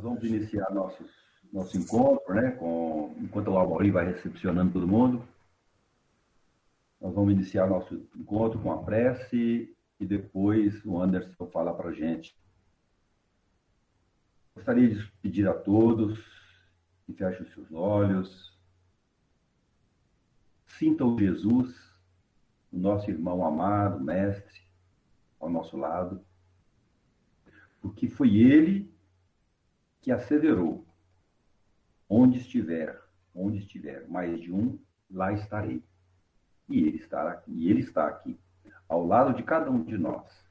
Nós vamos iniciar nosso, nosso encontro, né? Com, enquanto o Alvarim vai recepcionando todo mundo. Nós vamos iniciar nosso encontro com a prece e depois o Anderson fala para gente. Gostaria de pedir a todos que fechem os seus olhos, sintam Jesus, o nosso irmão amado, mestre, ao nosso lado, porque foi ele que asseverou: onde estiver, onde estiver mais de um, lá estarei. E ele está aqui, e ele está aqui, ao lado de cada um de nós.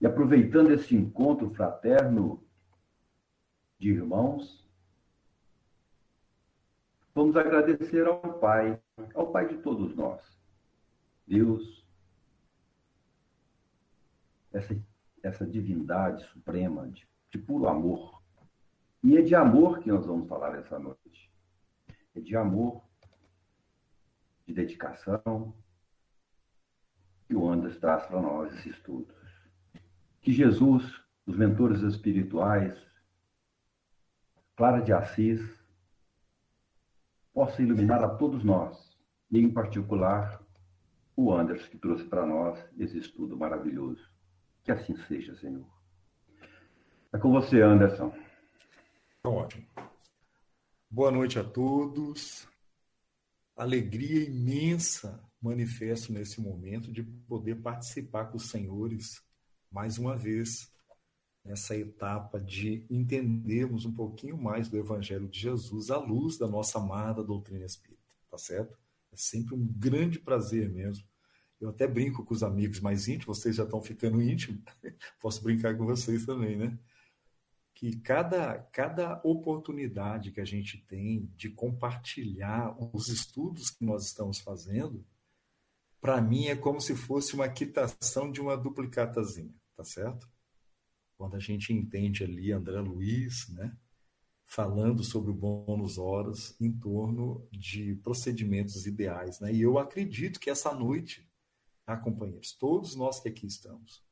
E aproveitando esse encontro fraterno de irmãos, vamos agradecer ao Pai, ao Pai de todos nós. Deus, essa, essa divindade suprema de de puro amor. E é de amor que nós vamos falar essa noite. É de amor, de dedicação, que o Andas traz para nós esses estudos. Que Jesus, os mentores espirituais, Clara de Assis, possa iluminar a todos nós, e em particular o Anderson, que trouxe para nós esse estudo maravilhoso. Que assim seja, Senhor. É com você, Anderson. Tá ótimo. Boa noite a todos. Alegria imensa manifesto nesse momento de poder participar com os senhores mais uma vez nessa etapa de entendermos um pouquinho mais do Evangelho de Jesus à luz da nossa amada doutrina espírita, tá certo? É sempre um grande prazer mesmo. Eu até brinco com os amigos mais íntimos, vocês já estão ficando íntimos, posso brincar com vocês também, né? Que cada, cada oportunidade que a gente tem de compartilhar os estudos que nós estamos fazendo, para mim é como se fosse uma quitação de uma duplicatazinha, tá certo? Quando a gente entende ali André Luiz, né, falando sobre o bônus horas em torno de procedimentos ideais, né? E eu acredito que essa noite, tá, companheiros, todos nós que aqui estamos,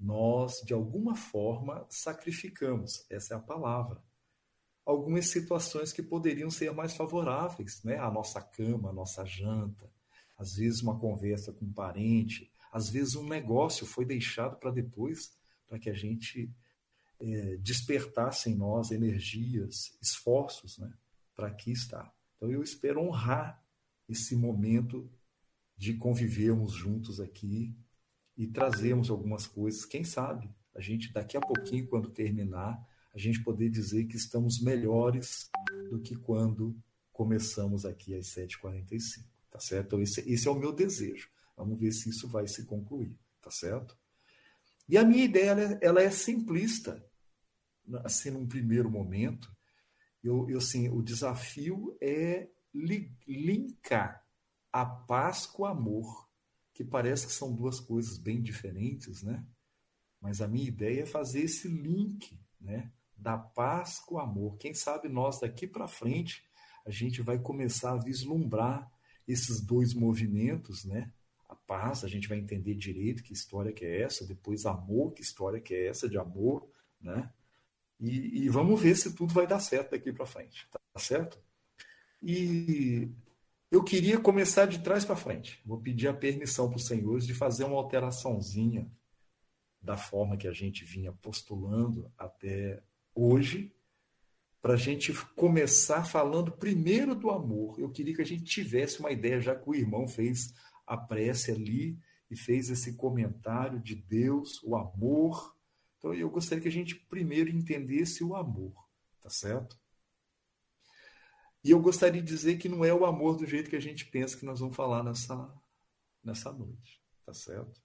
nós, de alguma forma, sacrificamos essa é a palavra algumas situações que poderiam ser mais favoráveis, né? A nossa cama, a nossa janta, às vezes uma conversa com um parente, às vezes um negócio foi deixado para depois, para que a gente é, despertasse em nós energias, esforços, né? Para aqui estar. Então eu espero honrar esse momento de convivermos juntos aqui e trazermos algumas coisas. Quem sabe a gente, daqui a pouquinho, quando terminar, a gente poder dizer que estamos melhores do que quando começamos aqui às 7h45, tá certo? Então, esse, esse é o meu desejo. Vamos ver se isso vai se concluir, tá certo? E a minha ideia, ela é, ela é simplista, assim, num primeiro momento. Eu, eu, assim, o desafio é li, linkar a paz com o amor que parece que são duas coisas bem diferentes, né? Mas a minha ideia é fazer esse link, né? Da paz com o amor. Quem sabe nós daqui para frente a gente vai começar a vislumbrar esses dois movimentos, né? A paz, a gente vai entender direito que história que é essa, depois amor, que história que é essa de amor, né? E, e vamos ver se tudo vai dar certo daqui para frente, tá certo? E eu queria começar de trás para frente. Vou pedir a permissão para os senhores de fazer uma alteraçãozinha da forma que a gente vinha postulando até hoje, para a gente começar falando primeiro do amor. Eu queria que a gente tivesse uma ideia, já que o irmão fez a prece ali e fez esse comentário de Deus, o amor. Então eu gostaria que a gente primeiro entendesse o amor, tá certo? E eu gostaria de dizer que não é o amor do jeito que a gente pensa que nós vamos falar nessa, nessa noite, tá certo?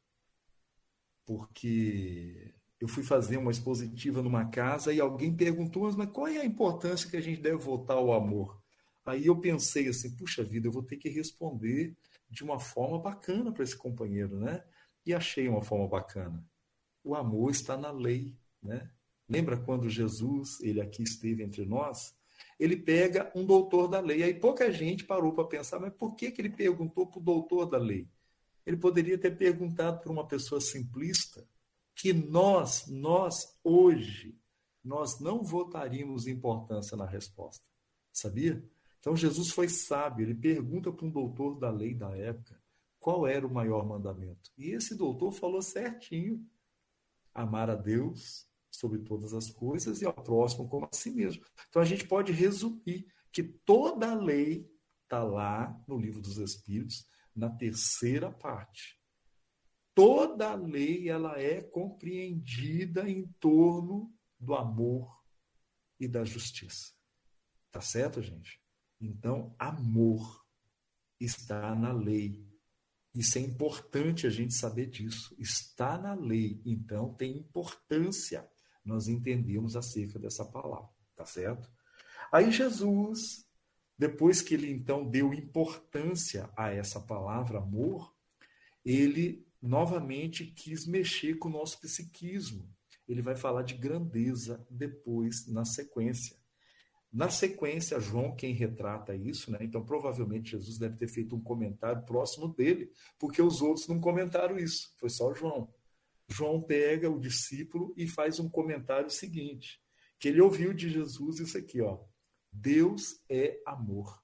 Porque eu fui fazer uma expositiva numa casa e alguém perguntou, mas qual é a importância que a gente deve voltar ao amor? Aí eu pensei assim, puxa vida, eu vou ter que responder de uma forma bacana para esse companheiro, né? E achei uma forma bacana. O amor está na lei, né? Lembra quando Jesus, ele aqui esteve entre nós? Ele pega um doutor da lei. Aí pouca gente parou para pensar, mas por que, que ele perguntou para o doutor da lei? Ele poderia ter perguntado para uma pessoa simplista que nós, nós hoje, nós não votaríamos importância na resposta. Sabia? Então Jesus foi sábio, ele pergunta para um doutor da lei da época qual era o maior mandamento. E esse doutor falou certinho: amar a Deus sobre todas as coisas e ao próximo como a si mesmo. Então a gente pode resumir que toda a lei está lá no livro dos Espíritos, na terceira parte. Toda a lei ela é compreendida em torno do amor e da justiça. Tá certo, gente? Então, amor está na lei. Isso é importante a gente saber disso. Está na lei, então tem importância nós entendemos acerca dessa palavra, tá certo? Aí Jesus, depois que ele então deu importância a essa palavra amor, ele novamente quis mexer com o nosso psiquismo. Ele vai falar de grandeza depois na sequência. Na sequência, João quem retrata isso, né? Então provavelmente Jesus deve ter feito um comentário próximo dele, porque os outros não comentaram isso, foi só João. João pega o discípulo e faz um comentário seguinte, que ele ouviu de Jesus isso aqui, ó. Deus é amor.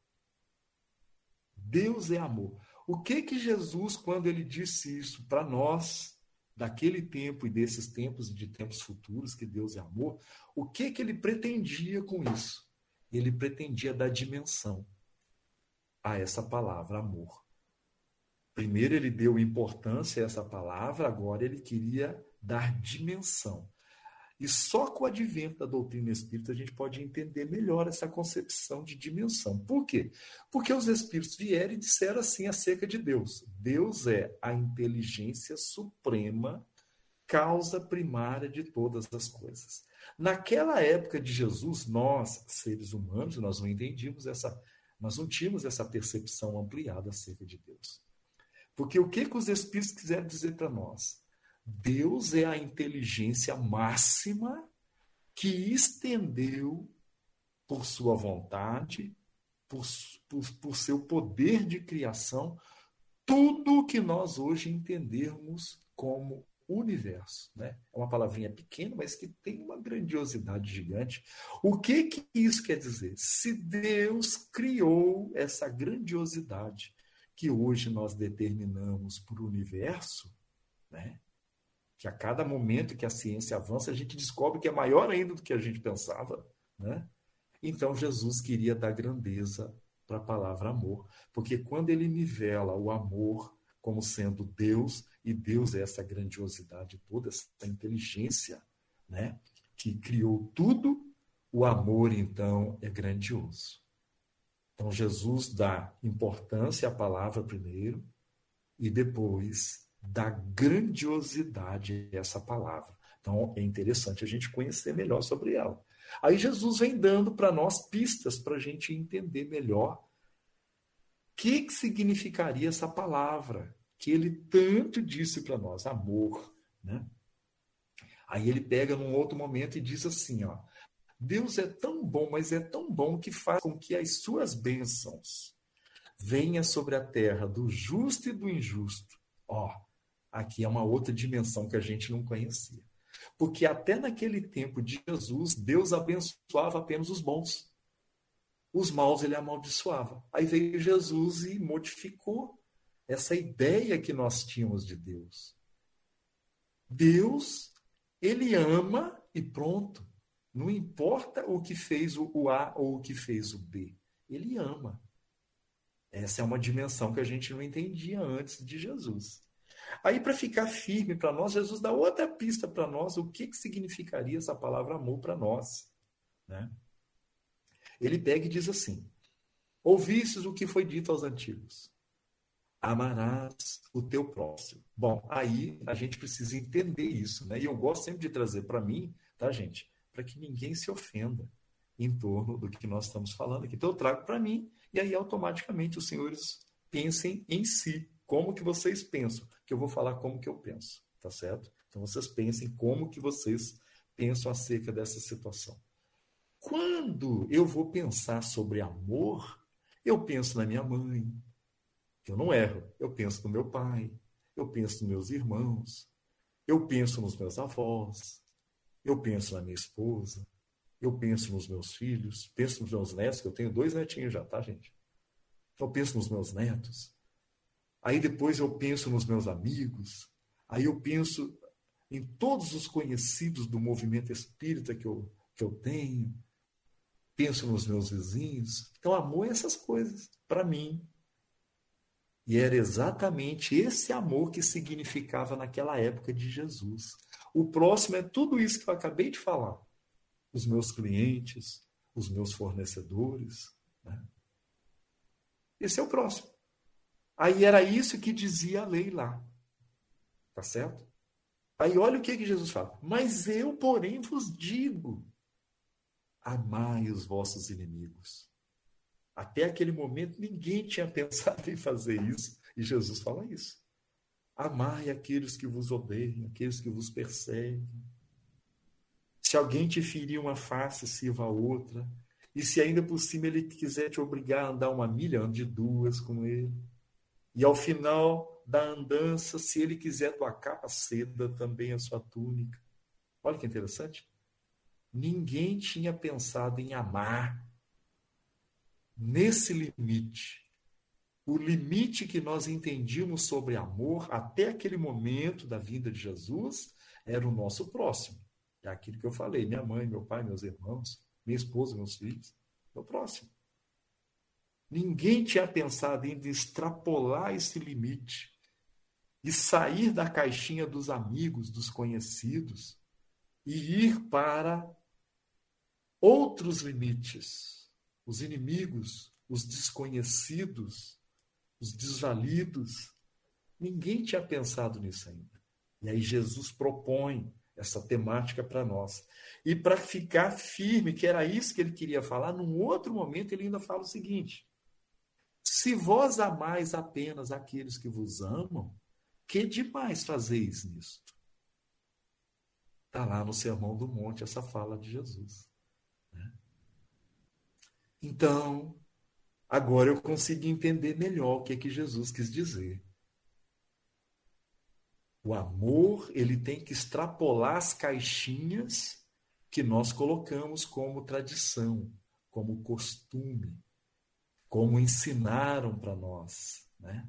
Deus é amor. O que que Jesus, quando ele disse isso para nós, daquele tempo e desses tempos e de tempos futuros, que Deus é amor, o que que ele pretendia com isso? Ele pretendia dar dimensão a essa palavra amor. Primeiro ele deu importância a essa palavra, agora ele queria dar dimensão. E só com o advento da doutrina espírita a gente pode entender melhor essa concepção de dimensão. Por quê? Porque os espíritos vieram e disseram assim acerca de Deus: Deus é a inteligência suprema, causa primária de todas as coisas. Naquela época de Jesus, nós, seres humanos, nós não entendíamos essa, nós não tínhamos essa percepção ampliada acerca de Deus. Porque o que, que os espíritos quiseram dizer para nós? Deus é a inteligência máxima que estendeu por sua vontade, por, por, por seu poder de criação, tudo o que nós hoje entendermos como universo. Né? É uma palavrinha pequena, mas que tem uma grandiosidade gigante. O que, que isso quer dizer? Se Deus criou essa grandiosidade que hoje nós determinamos por universo, né? que a cada momento que a ciência avança, a gente descobre que é maior ainda do que a gente pensava. Né? Então, Jesus queria dar grandeza para a palavra amor, porque quando ele nivela o amor como sendo Deus, e Deus é essa grandiosidade toda, essa inteligência né? que criou tudo, o amor, então, é grandioso. Então, Jesus dá importância à palavra primeiro, e depois da grandiosidade essa palavra. Então é interessante a gente conhecer melhor sobre ela. Aí Jesus vem dando para nós pistas para a gente entender melhor o que, que significaria essa palavra que ele tanto disse para nós, amor, né? Aí ele pega num outro momento e diz assim, ó, Deus é tão bom, mas é tão bom que faz com que as suas bênçãos venham sobre a terra do justo e do injusto. Ó, aqui é uma outra dimensão que a gente não conhecia. Porque até naquele tempo de Jesus, Deus abençoava apenas os bons. Os maus ele amaldiçoava. Aí veio Jesus e modificou essa ideia que nós tínhamos de Deus. Deus, ele ama e pronto. Não importa o que fez o A ou o que fez o B. Ele ama. Essa é uma dimensão que a gente não entendia antes de Jesus. Aí, para ficar firme para nós, Jesus dá outra pista para nós o que, que significaria essa palavra amor para nós. Né? Ele pega e diz assim: Ouvistes o que foi dito aos antigos: Amarás o teu próximo. Bom, aí a gente precisa entender isso, né? E eu gosto sempre de trazer para mim, tá, gente? Para que ninguém se ofenda em torno do que nós estamos falando aqui. Então eu trago para mim, e aí automaticamente os senhores pensem em si, como que vocês pensam, que eu vou falar como que eu penso, tá certo? Então vocês pensem como que vocês pensam acerca dessa situação. Quando eu vou pensar sobre amor, eu penso na minha mãe, eu não erro. Eu penso no meu pai, eu penso nos meus irmãos, eu penso nos meus avós, Eu penso na minha esposa, eu penso nos meus filhos, penso nos meus netos, que eu tenho dois netinhos já, tá, gente? Então eu penso nos meus netos. Aí depois eu penso nos meus amigos. Aí eu penso em todos os conhecidos do movimento espírita que eu, que eu tenho. Penso nos meus vizinhos. Então, amor é essas coisas, para mim. E era exatamente esse amor que significava naquela época de Jesus. O próximo é tudo isso que eu acabei de falar os meus clientes, os meus fornecedores. Né? Esse é o próximo. Aí era isso que dizia a lei lá. Tá certo? Aí olha o que, que Jesus fala. Mas eu, porém, vos digo: amai os vossos inimigos. Até aquele momento ninguém tinha pensado em fazer isso. E Jesus fala isso. Amai aqueles que vos odeiam, aqueles que vos perseguem. Se alguém te ferir uma face, sirva a outra. E se ainda por cima ele quiser te obrigar a andar uma milha, ande duas com ele. E ao final da andança, se ele quiser tua capa, ceda também a sua túnica. Olha que interessante. Ninguém tinha pensado em amar nesse limite. O limite que nós entendíamos sobre amor até aquele momento da vinda de Jesus era o nosso próximo. É aquilo que eu falei: minha mãe, meu pai, meus irmãos, minha esposa, meus filhos. O próximo. Ninguém tinha pensado em extrapolar esse limite e sair da caixinha dos amigos, dos conhecidos e ir para outros limites, os inimigos, os desconhecidos, os desvalidos. Ninguém tinha pensado nisso ainda. E aí Jesus propõe essa temática para nós. E para ficar firme, que era isso que ele queria falar, num outro momento ele ainda fala o seguinte: Se vós amais apenas aqueles que vos amam, que demais fazeis nisto? Está lá no Sermão do Monte essa fala de Jesus. Né? Então, agora eu consigo entender melhor o que é que Jesus quis dizer. O amor, ele tem que extrapolar as caixinhas que nós colocamos como tradição, como costume, como ensinaram para nós, né?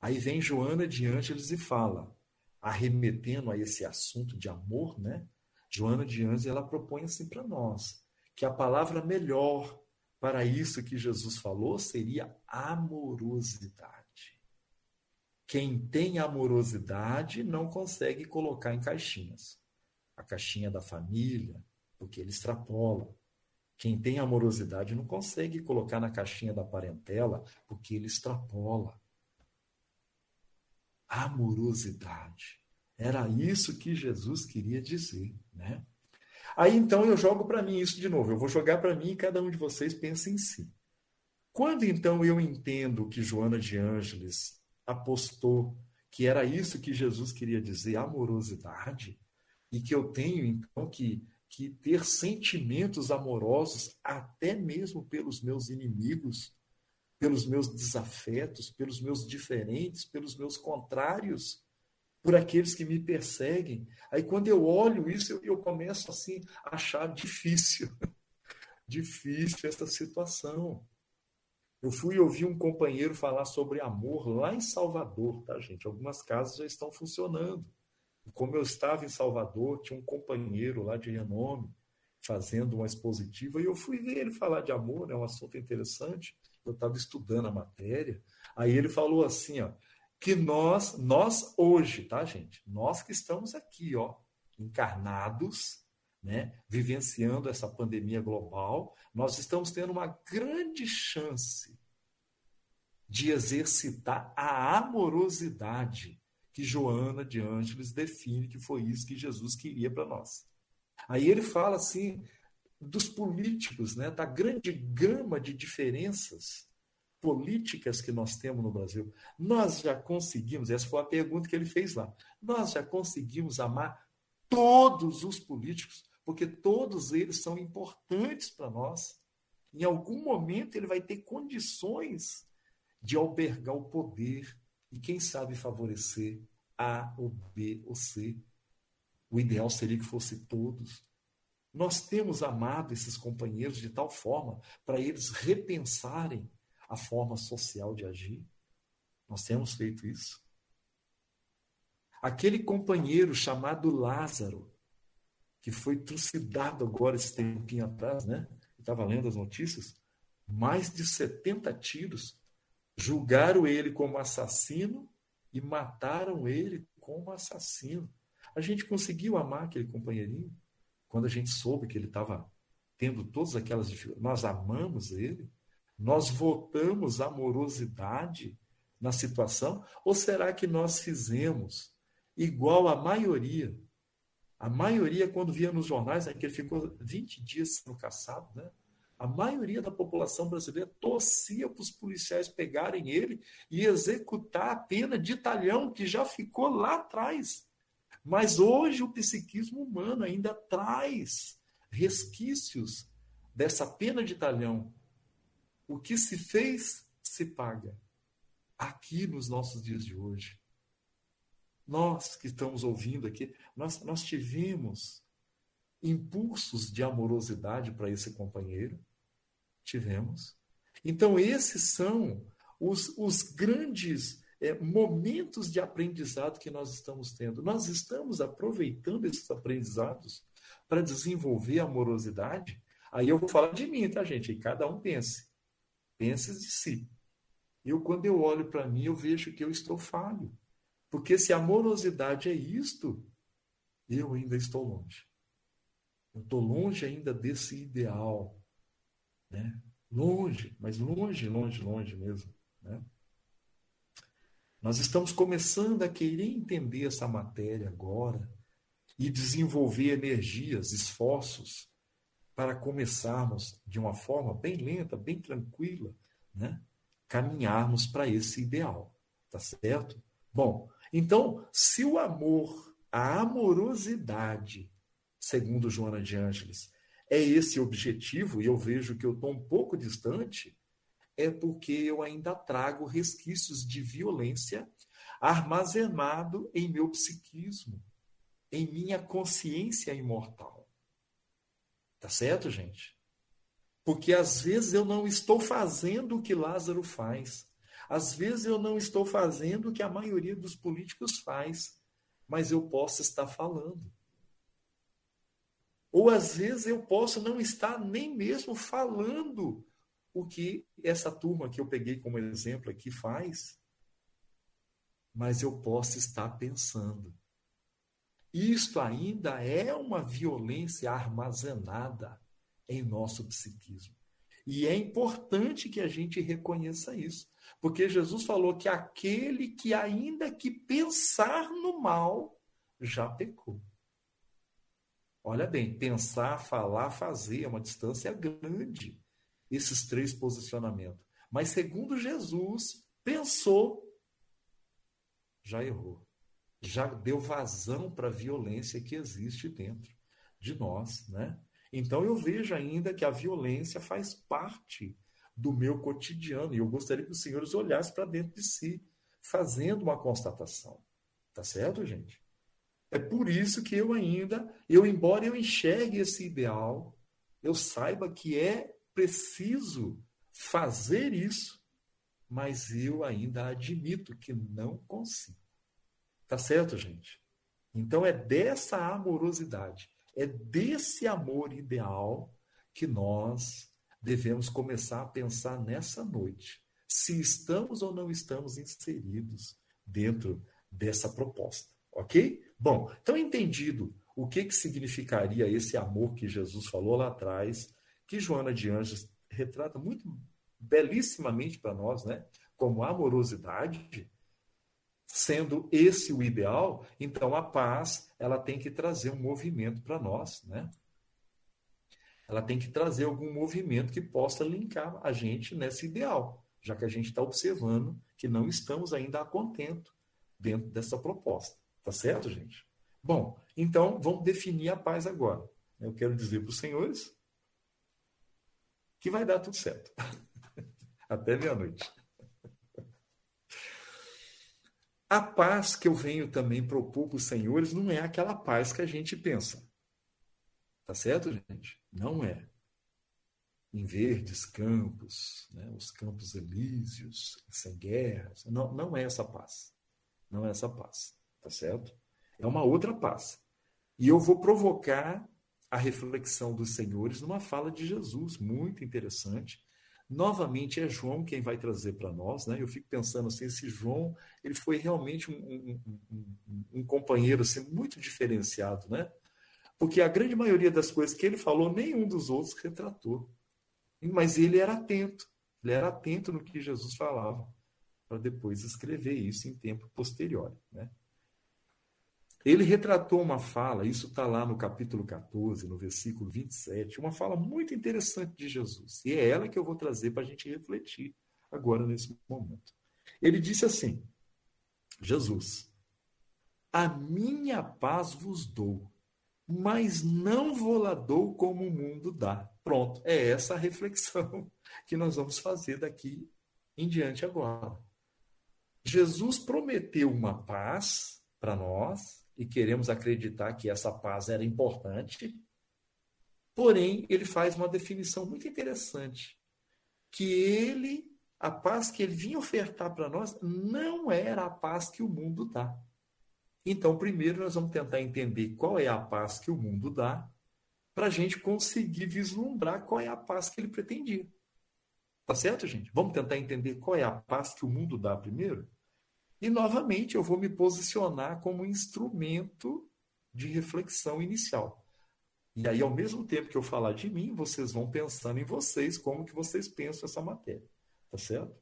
Aí vem Joana de Ângeles e fala, arremetendo a esse assunto de amor, né? Joana de Ângeles ela propõe assim para nós que a palavra melhor para isso que Jesus falou seria amorosidade. Quem tem amorosidade não consegue colocar em caixinhas. A caixinha da família, porque ele extrapola. Quem tem amorosidade não consegue colocar na caixinha da parentela, porque ele extrapola. Amorosidade. Era isso que Jesus queria dizer, né? Aí então eu jogo para mim isso de novo. Eu vou jogar para mim e cada um de vocês pensa em si. Quando então eu entendo que Joana de Ângeles apostou que era isso que Jesus queria dizer, amorosidade, e que eu tenho então que, que ter sentimentos amorosos até mesmo pelos meus inimigos, pelos meus desafetos, pelos meus diferentes, pelos meus contrários, por aqueles que me perseguem. Aí quando eu olho isso, eu, eu começo assim a achar difícil, difícil essa situação. Eu fui ouvir um companheiro falar sobre amor lá em Salvador, tá, gente? Algumas casas já estão funcionando. Como eu estava em Salvador, tinha um companheiro lá de renome fazendo uma expositiva e eu fui ver ele falar de amor, é um assunto interessante. Eu estava estudando a matéria. Aí ele falou assim, ó, que nós, nós hoje, tá, gente? Nós que estamos aqui, ó, encarnados, né, vivenciando essa pandemia global, nós estamos tendo uma grande chance de exercitar a amorosidade que Joana de Ângeles define que foi isso que Jesus queria para nós. Aí ele fala assim dos políticos, né, da grande gama de diferenças políticas que nós temos no Brasil. Nós já conseguimos, essa foi a pergunta que ele fez lá. Nós já conseguimos amar todos os políticos porque todos eles são importantes para nós. Em algum momento ele vai ter condições de albergar o poder e, quem sabe, favorecer A ou B ou C. O ideal seria que fosse todos. Nós temos amado esses companheiros de tal forma para eles repensarem a forma social de agir. Nós temos feito isso. Aquele companheiro chamado Lázaro, que foi trucidado agora esse tempinho atrás, né? Estava lendo as notícias. Mais de 70 tiros. Julgaram ele como assassino e mataram ele como assassino. A gente conseguiu amar aquele companheirinho quando a gente soube que ele estava tendo todas aquelas dificuldades. Nós amamos ele? Nós votamos amorosidade na situação? Ou será que nós fizemos igual a maioria? A maioria, quando via nos jornais, é que ele ficou 20 dias sendo caçado, né? A maioria da população brasileira torcia para os policiais pegarem ele e executar a pena de talhão que já ficou lá atrás. Mas hoje o psiquismo humano ainda traz resquícios dessa pena de talhão. O que se fez, se paga. Aqui nos nossos dias de hoje. Nós que estamos ouvindo aqui, nós, nós tivemos impulsos de amorosidade para esse companheiro? Tivemos. Então, esses são os, os grandes é, momentos de aprendizado que nós estamos tendo. Nós estamos aproveitando esses aprendizados para desenvolver amorosidade. Aí eu vou falar de mim, tá, gente? E cada um pense. Pense de si. Eu, quando eu olho para mim, eu vejo que eu estou falho. Porque se amorosidade é isto, eu ainda estou longe. Eu estou longe ainda desse ideal. Né? Longe, mas longe, longe, longe mesmo. Né? Nós estamos começando a querer entender essa matéria agora e desenvolver energias, esforços para começarmos de uma forma bem lenta, bem tranquila, né? caminharmos para esse ideal, tá certo? Bom, então, se o amor, a amorosidade, segundo Joana de Ângeles, é esse objetivo, e eu vejo que eu estou um pouco distante, é porque eu ainda trago resquícios de violência armazenado em meu psiquismo, em minha consciência imortal. Tá certo, gente? Porque às vezes eu não estou fazendo o que Lázaro faz. Às vezes eu não estou fazendo o que a maioria dos políticos faz, mas eu posso estar falando. Ou às vezes eu posso não estar nem mesmo falando o que essa turma que eu peguei como exemplo aqui faz, mas eu posso estar pensando. Isto ainda é uma violência armazenada em nosso psiquismo. E é importante que a gente reconheça isso, porque Jesus falou que aquele que ainda que pensar no mal já pecou. Olha bem, pensar, falar, fazer é uma distância grande esses três posicionamentos. Mas segundo Jesus, pensou, já errou. Já deu vazão para a violência que existe dentro de nós, né? Então eu vejo ainda que a violência faz parte do meu cotidiano e eu gostaria que os senhores olhassem para dentro de si, fazendo uma constatação. Tá certo, gente? É por isso que eu ainda, eu embora eu enxergue esse ideal, eu saiba que é preciso fazer isso, mas eu ainda admito que não consigo. Tá certo, gente? Então é dessa amorosidade, é desse amor ideal que nós devemos começar a pensar nessa noite. Se estamos ou não estamos inseridos dentro dessa proposta, ok? Bom, então entendido o que, que significaria esse amor que Jesus falou lá atrás, que Joana de Anjos retrata muito belíssimamente para nós, né? Como amorosidade, sendo esse o ideal, então a paz ela tem que trazer um movimento para nós, né? Ela tem que trazer algum movimento que possa linkar a gente nesse ideal, já que a gente está observando que não estamos ainda a contento dentro dessa proposta. Tá certo, gente? Bom, então vamos definir a paz agora. Eu quero dizer para os senhores que vai dar tudo certo. Até meia-noite. A paz que eu venho também propor para os senhores não é aquela paz que a gente pensa. Tá certo, gente? Não é. Em verdes campos, né? os campos elíseos, sem guerras. Não, não é essa paz. Não é essa paz. Tá certo? É uma outra paz. E eu vou provocar a reflexão dos senhores numa fala de Jesus, muito interessante, Novamente é João quem vai trazer para nós, né? Eu fico pensando assim, esse João, ele foi realmente um, um, um, um, companheiro assim, muito diferenciado, né? Porque a grande maioria das coisas que ele falou, nenhum dos outros retratou. Mas ele era atento, ele era atento no que Jesus falava, para depois escrever isso em tempo posterior, né? Ele retratou uma fala, isso está lá no capítulo 14, no versículo 27, uma fala muito interessante de Jesus. E é ela que eu vou trazer para a gente refletir agora nesse momento. Ele disse assim: Jesus, a minha paz vos dou, mas não vou lá dou como o mundo dá. Pronto, é essa a reflexão que nós vamos fazer daqui em diante agora. Jesus prometeu uma paz para nós, e queremos acreditar que essa paz era importante. Porém, ele faz uma definição muito interessante, que ele, a paz que ele vinha ofertar para nós, não era a paz que o mundo dá. Então, primeiro nós vamos tentar entender qual é a paz que o mundo dá, para a gente conseguir vislumbrar qual é a paz que ele pretendia. Tá certo, gente? Vamos tentar entender qual é a paz que o mundo dá primeiro? E, novamente, eu vou me posicionar como instrumento de reflexão inicial. E aí, ao mesmo tempo que eu falar de mim, vocês vão pensando em vocês, como que vocês pensam essa matéria. Tá certo?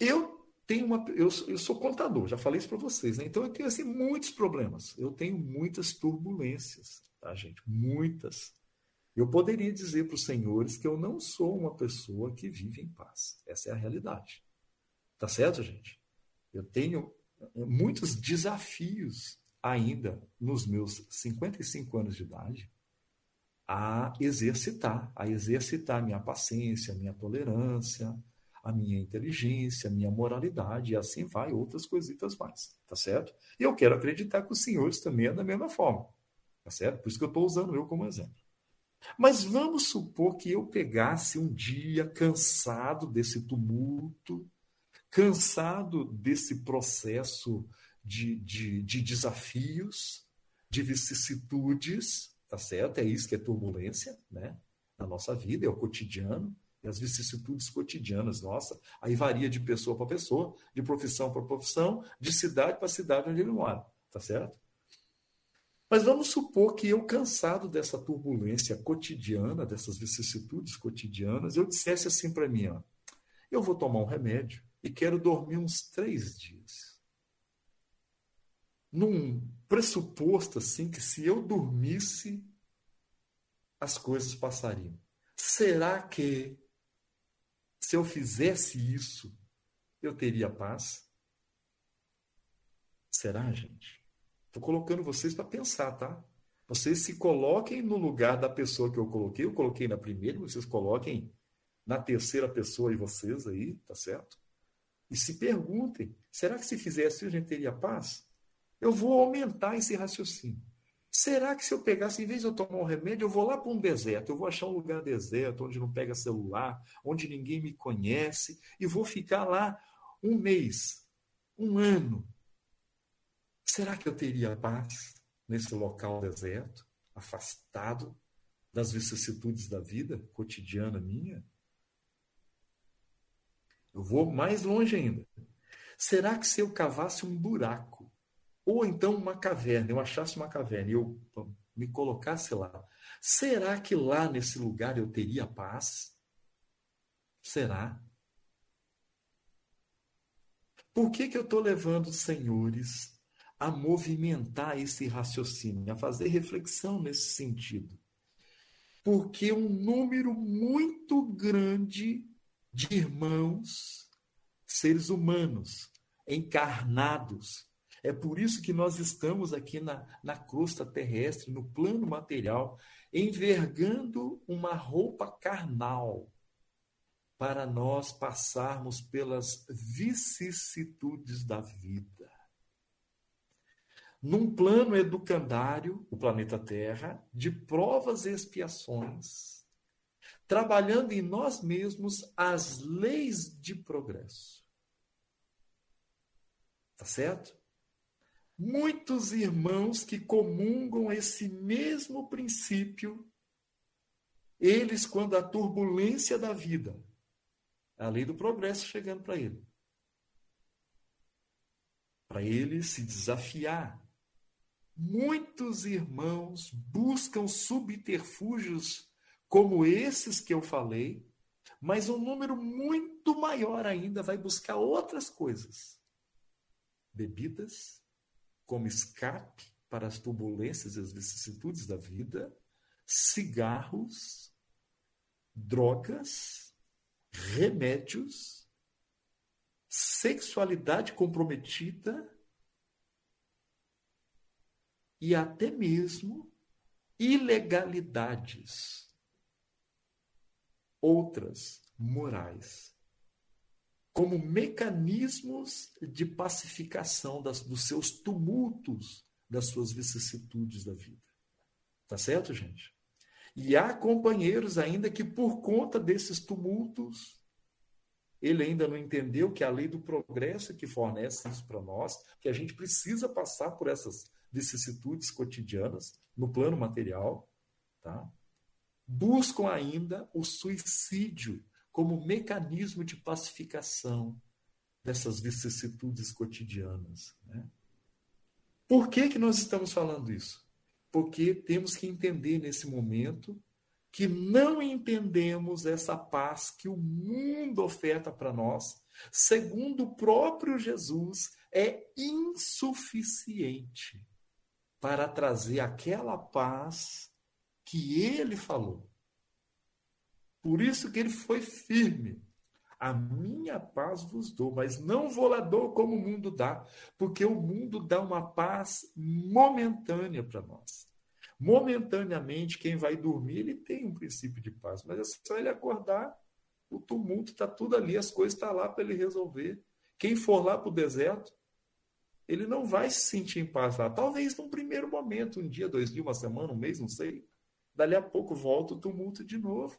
Eu tenho uma. Eu, eu sou contador, já falei isso para vocês, né? Então eu tenho assim, muitos problemas. Eu tenho muitas turbulências, tá, gente? Muitas. Eu poderia dizer para os senhores que eu não sou uma pessoa que vive em paz. Essa é a realidade. Tá certo, gente? Eu tenho muitos desafios ainda nos meus 55 anos de idade a exercitar, a exercitar minha paciência, minha tolerância, a minha inteligência, a minha moralidade, e assim vai, outras coisitas mais, tá certo? E eu quero acreditar que os senhores também é da mesma forma, tá certo? Por isso que eu estou usando eu como exemplo. Mas vamos supor que eu pegasse um dia cansado desse tumulto, cansado desse processo de, de, de desafios, de vicissitudes, tá certo? É isso que é turbulência, né? Na nossa vida, é o cotidiano, e as vicissitudes cotidianas, nossa, aí varia de pessoa para pessoa, de profissão para profissão, de cidade para cidade onde ele mora, tá certo? Mas vamos supor que eu, cansado dessa turbulência cotidiana, dessas vicissitudes cotidianas, eu dissesse assim para mim: ó, eu vou tomar um remédio, e quero dormir uns três dias. Num pressuposto assim que se eu dormisse, as coisas passariam. Será que se eu fizesse isso, eu teria paz? Será, gente? Estou colocando vocês para pensar, tá? Vocês se coloquem no lugar da pessoa que eu coloquei. Eu coloquei na primeira, vocês coloquem na terceira pessoa e vocês aí, tá certo? E se perguntem: será que se fizesse a gente teria paz? Eu vou aumentar esse raciocínio. Será que se eu pegasse, em vez de eu tomar um remédio, eu vou lá para um deserto, eu vou achar um lugar deserto, onde não pega celular, onde ninguém me conhece, e vou ficar lá um mês, um ano. Será que eu teria paz nesse local deserto, afastado das vicissitudes da vida cotidiana minha? Eu vou mais longe ainda. Será que se eu cavasse um buraco, ou então uma caverna, eu achasse uma caverna e eu me colocasse lá, será que lá nesse lugar eu teria paz? Será? Por que, que eu estou levando os senhores a movimentar esse raciocínio, a fazer reflexão nesse sentido? Porque um número muito grande de irmãos, seres humanos, encarnados. É por isso que nós estamos aqui na, na crosta terrestre, no plano material, envergando uma roupa carnal. para nós passarmos pelas vicissitudes da vida. Num plano educandário, o planeta Terra, de provas e expiações, trabalhando em nós mesmos as leis de progresso. Tá certo? Muitos irmãos que comungam esse mesmo princípio, eles, quando a turbulência da vida, a lei do progresso chegando para ele, para ele se desafiar. Muitos irmãos buscam subterfúgios como esses que eu falei, mas um número muito maior ainda vai buscar outras coisas. Bebidas, como escape para as turbulências e as vicissitudes da vida, cigarros, drogas, remédios, sexualidade comprometida e até mesmo ilegalidades, outras morais como mecanismos de pacificação das, dos seus tumultos, das suas vicissitudes da vida. Tá certo, gente? E há companheiros ainda que, por conta desses tumultos, ele ainda não entendeu que a lei do progresso que fornece isso para nós, que a gente precisa passar por essas vicissitudes cotidianas no plano material, tá? Buscam ainda o suicídio como mecanismo de pacificação dessas vicissitudes cotidianas. Né? Por que, que nós estamos falando isso? Porque temos que entender nesse momento que não entendemos essa paz que o mundo oferta para nós, segundo o próprio Jesus, é insuficiente para trazer aquela paz que ele falou. Por isso que ele foi firme. A minha paz vos dou, mas não vou lá dou como o mundo dá, porque o mundo dá uma paz momentânea para nós. Momentaneamente, quem vai dormir, ele tem um princípio de paz, mas é só ele acordar, o tumulto está tudo ali, as coisas estão tá lá para ele resolver. Quem for lá para o deserto, ele não vai se sentir em paz lá. Talvez num primeiro momento, um dia, dois dias, uma semana, um mês, não sei. Dali a pouco volta o tumulto de novo.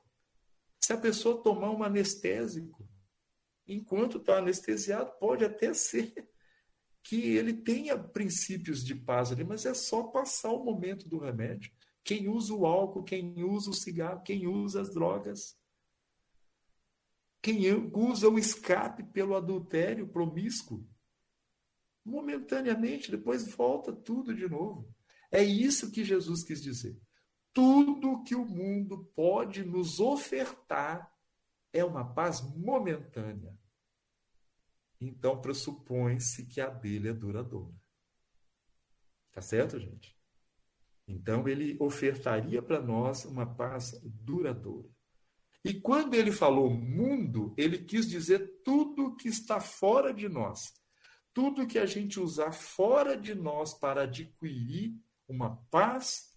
Se a pessoa tomar um anestésico, enquanto está anestesiado, pode até ser que ele tenha princípios de paz ali, mas é só passar o momento do remédio. Quem usa o álcool, quem usa o cigarro, quem usa as drogas, quem usa o escape pelo adultério promíscuo, momentaneamente, depois volta tudo de novo. É isso que Jesus quis dizer tudo que o mundo pode nos ofertar é uma paz momentânea. Então pressupõe-se que a dele é duradoura. Tá certo, gente? Então ele ofertaria para nós uma paz duradoura. E quando ele falou mundo, ele quis dizer tudo que está fora de nós. Tudo que a gente usar fora de nós para adquirir uma paz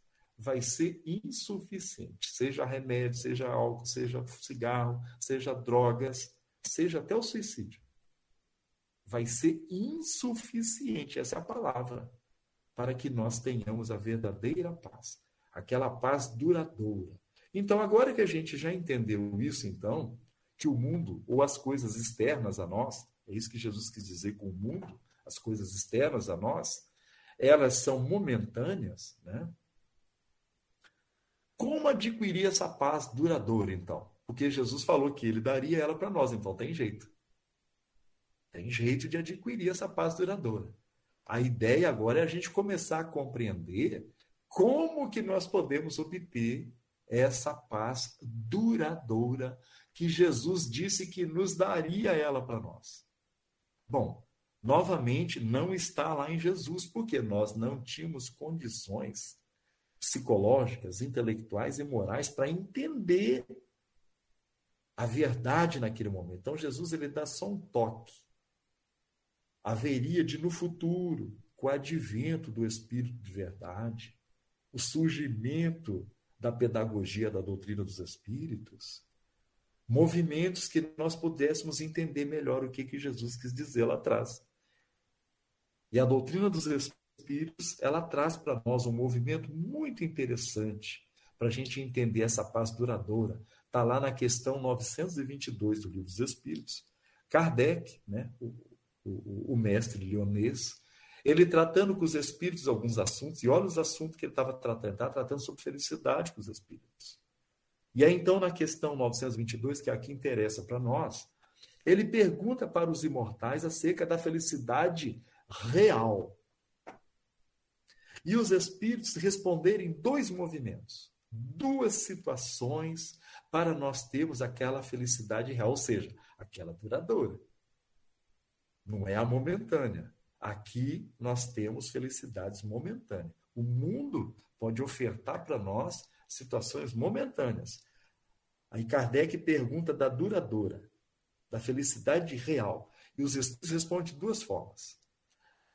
vai ser insuficiente. Seja remédio, seja álcool, seja cigarro, seja drogas, seja até o suicídio. Vai ser insuficiente, essa é a palavra, para que nós tenhamos a verdadeira paz, aquela paz duradoura. Então, agora que a gente já entendeu isso, então, que o mundo ou as coisas externas a nós, é isso que Jesus quis dizer com o mundo, as coisas externas a nós, elas são momentâneas, né? Como adquirir essa paz duradoura, então? Porque Jesus falou que ele daria ela para nós, então tem jeito. Tem jeito de adquirir essa paz duradoura. A ideia agora é a gente começar a compreender como que nós podemos obter essa paz duradoura que Jesus disse que nos daria ela para nós. Bom, novamente não está lá em Jesus, porque nós não tínhamos condições psicológicas, intelectuais e morais para entender a verdade naquele momento. Então Jesus ele dá só um toque. Haveria de no futuro, com o advento do espírito de verdade, o surgimento da pedagogia da doutrina dos espíritos, movimentos que nós pudéssemos entender melhor o que, que Jesus quis dizer lá atrás. E a doutrina dos Espíritos, ela traz para nós um movimento muito interessante para a gente entender essa paz duradoura. Está lá na questão 922 do Livro dos Espíritos. Kardec, né, o, o, o mestre leonês, ele tratando com os espíritos alguns assuntos, e olha os assuntos que ele estava tratando, estava tratando sobre felicidade com os espíritos. E aí, então, na questão 922, que é a que interessa para nós, ele pergunta para os imortais acerca da felicidade real. E os espíritos responderem dois movimentos, duas situações para nós termos aquela felicidade real, ou seja, aquela duradoura. Não é a momentânea. Aqui nós temos felicidades momentâneas. O mundo pode ofertar para nós situações momentâneas. Aí Kardec pergunta da duradoura, da felicidade real. E os espíritos respondem de duas formas.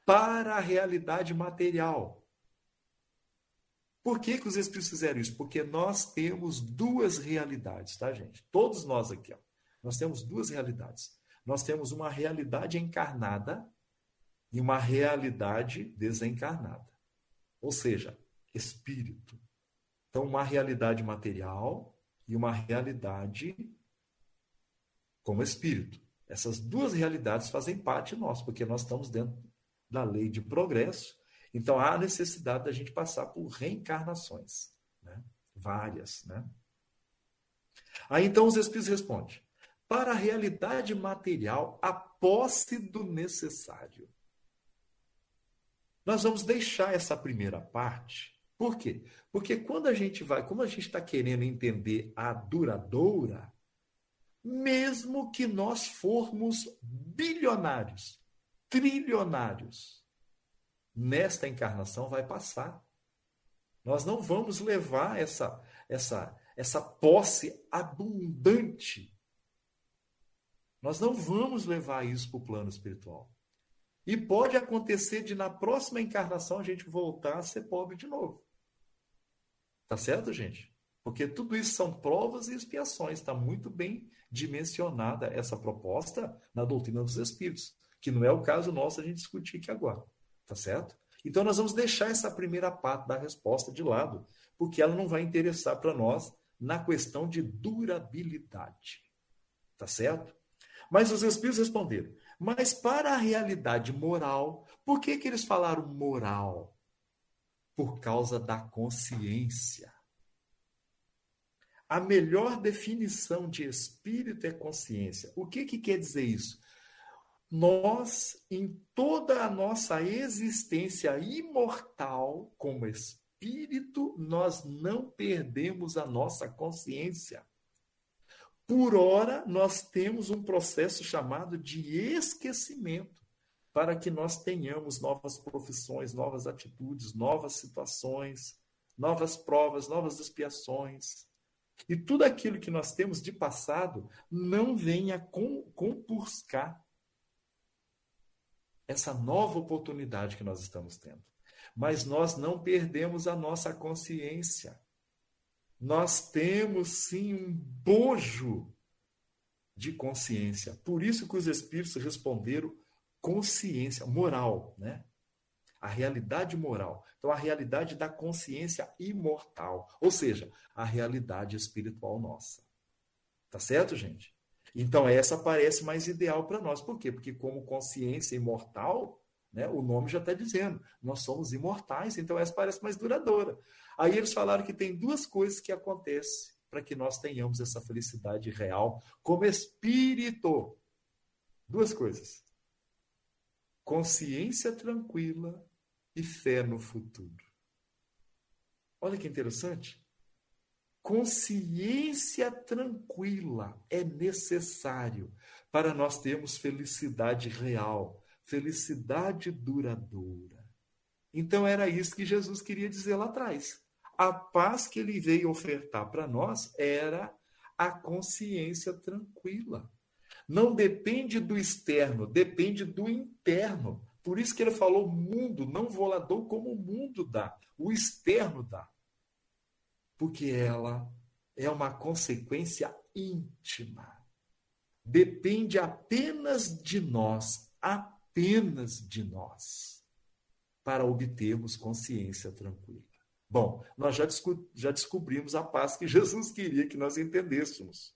Para a realidade material. Por que, que os espíritos fizeram isso? Porque nós temos duas realidades, tá, gente? Todos nós aqui, ó. Nós temos duas realidades. Nós temos uma realidade encarnada e uma realidade desencarnada. Ou seja, espírito. Então, uma realidade material e uma realidade como espírito. Essas duas realidades fazem parte de nós, porque nós estamos dentro da lei de progresso. Então, há necessidade da gente passar por reencarnações. Né? Várias. Né? Aí, então, os espíritos respondem: para a realidade material, a posse do necessário. Nós vamos deixar essa primeira parte. Por quê? Porque quando a gente vai, como a gente está querendo entender a duradoura, mesmo que nós formos bilionários, trilionários, nesta encarnação vai passar. Nós não vamos levar essa essa essa posse abundante. Nós não vamos levar isso para o plano espiritual. E pode acontecer de na próxima encarnação a gente voltar a ser pobre de novo. Tá certo, gente? Porque tudo isso são provas e expiações. Está muito bem dimensionada essa proposta na doutrina dos Espíritos, que não é o caso nosso a gente discutir aqui agora. Tá certo? Então nós vamos deixar essa primeira parte da resposta de lado, porque ela não vai interessar para nós na questão de durabilidade. Tá certo? Mas os Espíritos responderam: mas para a realidade moral, por que, que eles falaram moral? Por causa da consciência. A melhor definição de espírito é consciência. O que, que quer dizer isso? Nós, em toda a nossa existência imortal como espírito, nós não perdemos a nossa consciência. Por ora, nós temos um processo chamado de esquecimento, para que nós tenhamos novas profissões, novas atitudes, novas situações, novas provas, novas expiações. E tudo aquilo que nós temos de passado não venha compuscar essa nova oportunidade que nós estamos tendo. Mas nós não perdemos a nossa consciência nós temos sim um bojo de consciência. Por isso que os espíritos responderam consciência, moral, né? A realidade moral. Então, a realidade da consciência imortal, ou seja, a realidade espiritual nossa. Tá certo, gente? Então, essa parece mais ideal para nós. Por quê? Porque, como consciência imortal, né, o nome já está dizendo, nós somos imortais, então essa parece mais duradoura. Aí eles falaram que tem duas coisas que acontecem para que nós tenhamos essa felicidade real como espírito. Duas coisas: consciência tranquila e fé no futuro. Olha que interessante. Consciência tranquila é necessário para nós termos felicidade real, felicidade duradoura. Então era isso que Jesus queria dizer lá atrás a paz que ele veio ofertar para nós era a consciência tranquila. Não depende do externo, depende do interno. Por isso que ele falou mundo, não volador como o mundo dá, o externo dá. Porque ela é uma consequência íntima. Depende apenas de nós, apenas de nós, para obtermos consciência tranquila. Bom, nós já, já descobrimos a paz que Jesus queria que nós entendêssemos.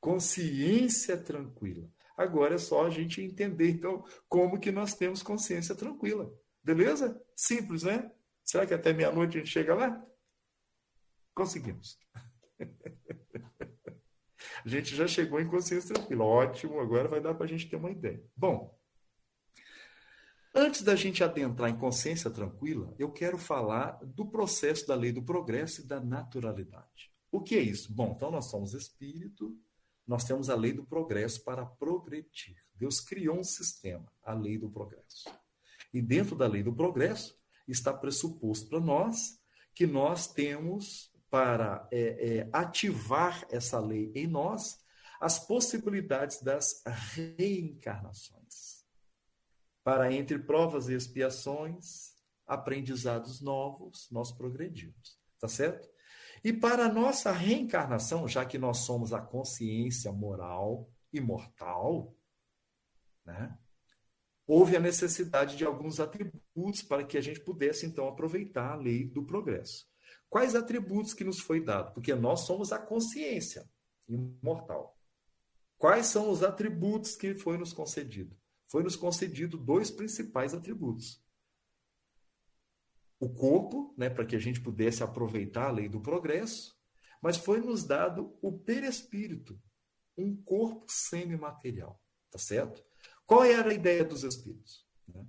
Consciência tranquila. Agora é só a gente entender, então, como que nós temos consciência tranquila. Beleza? Simples, né? Será que até meia-noite a gente chega lá? Conseguimos. a gente já chegou em consciência tranquila. Ótimo, agora vai dar para a gente ter uma ideia. Bom, antes da gente adentrar em consciência tranquila, eu quero falar do processo da lei do progresso e da naturalidade. O que é isso? Bom, então nós somos espírito, nós temos a lei do progresso para progredir. Deus criou um sistema, a lei do progresso. E dentro da lei do progresso está pressuposto para nós que nós temos para é, é, ativar essa lei em nós as possibilidades das reencarnações. Para entre provas e expiações, aprendizados novos, nós progredimos. Tá certo? E para a nossa reencarnação, já que nós somos a consciência moral imortal, né? houve a necessidade de alguns atributos para que a gente pudesse, então, aproveitar a lei do progresso. Quais atributos que nos foi dado? Porque nós somos a consciência imortal. Quais são os atributos que foi nos concedido? Foi nos concedido dois principais atributos o corpo, né, para que a gente pudesse aproveitar a lei do progresso, mas foi nos dado o perispírito, um corpo semimaterial, tá certo? Qual era a ideia dos espíritos? Né?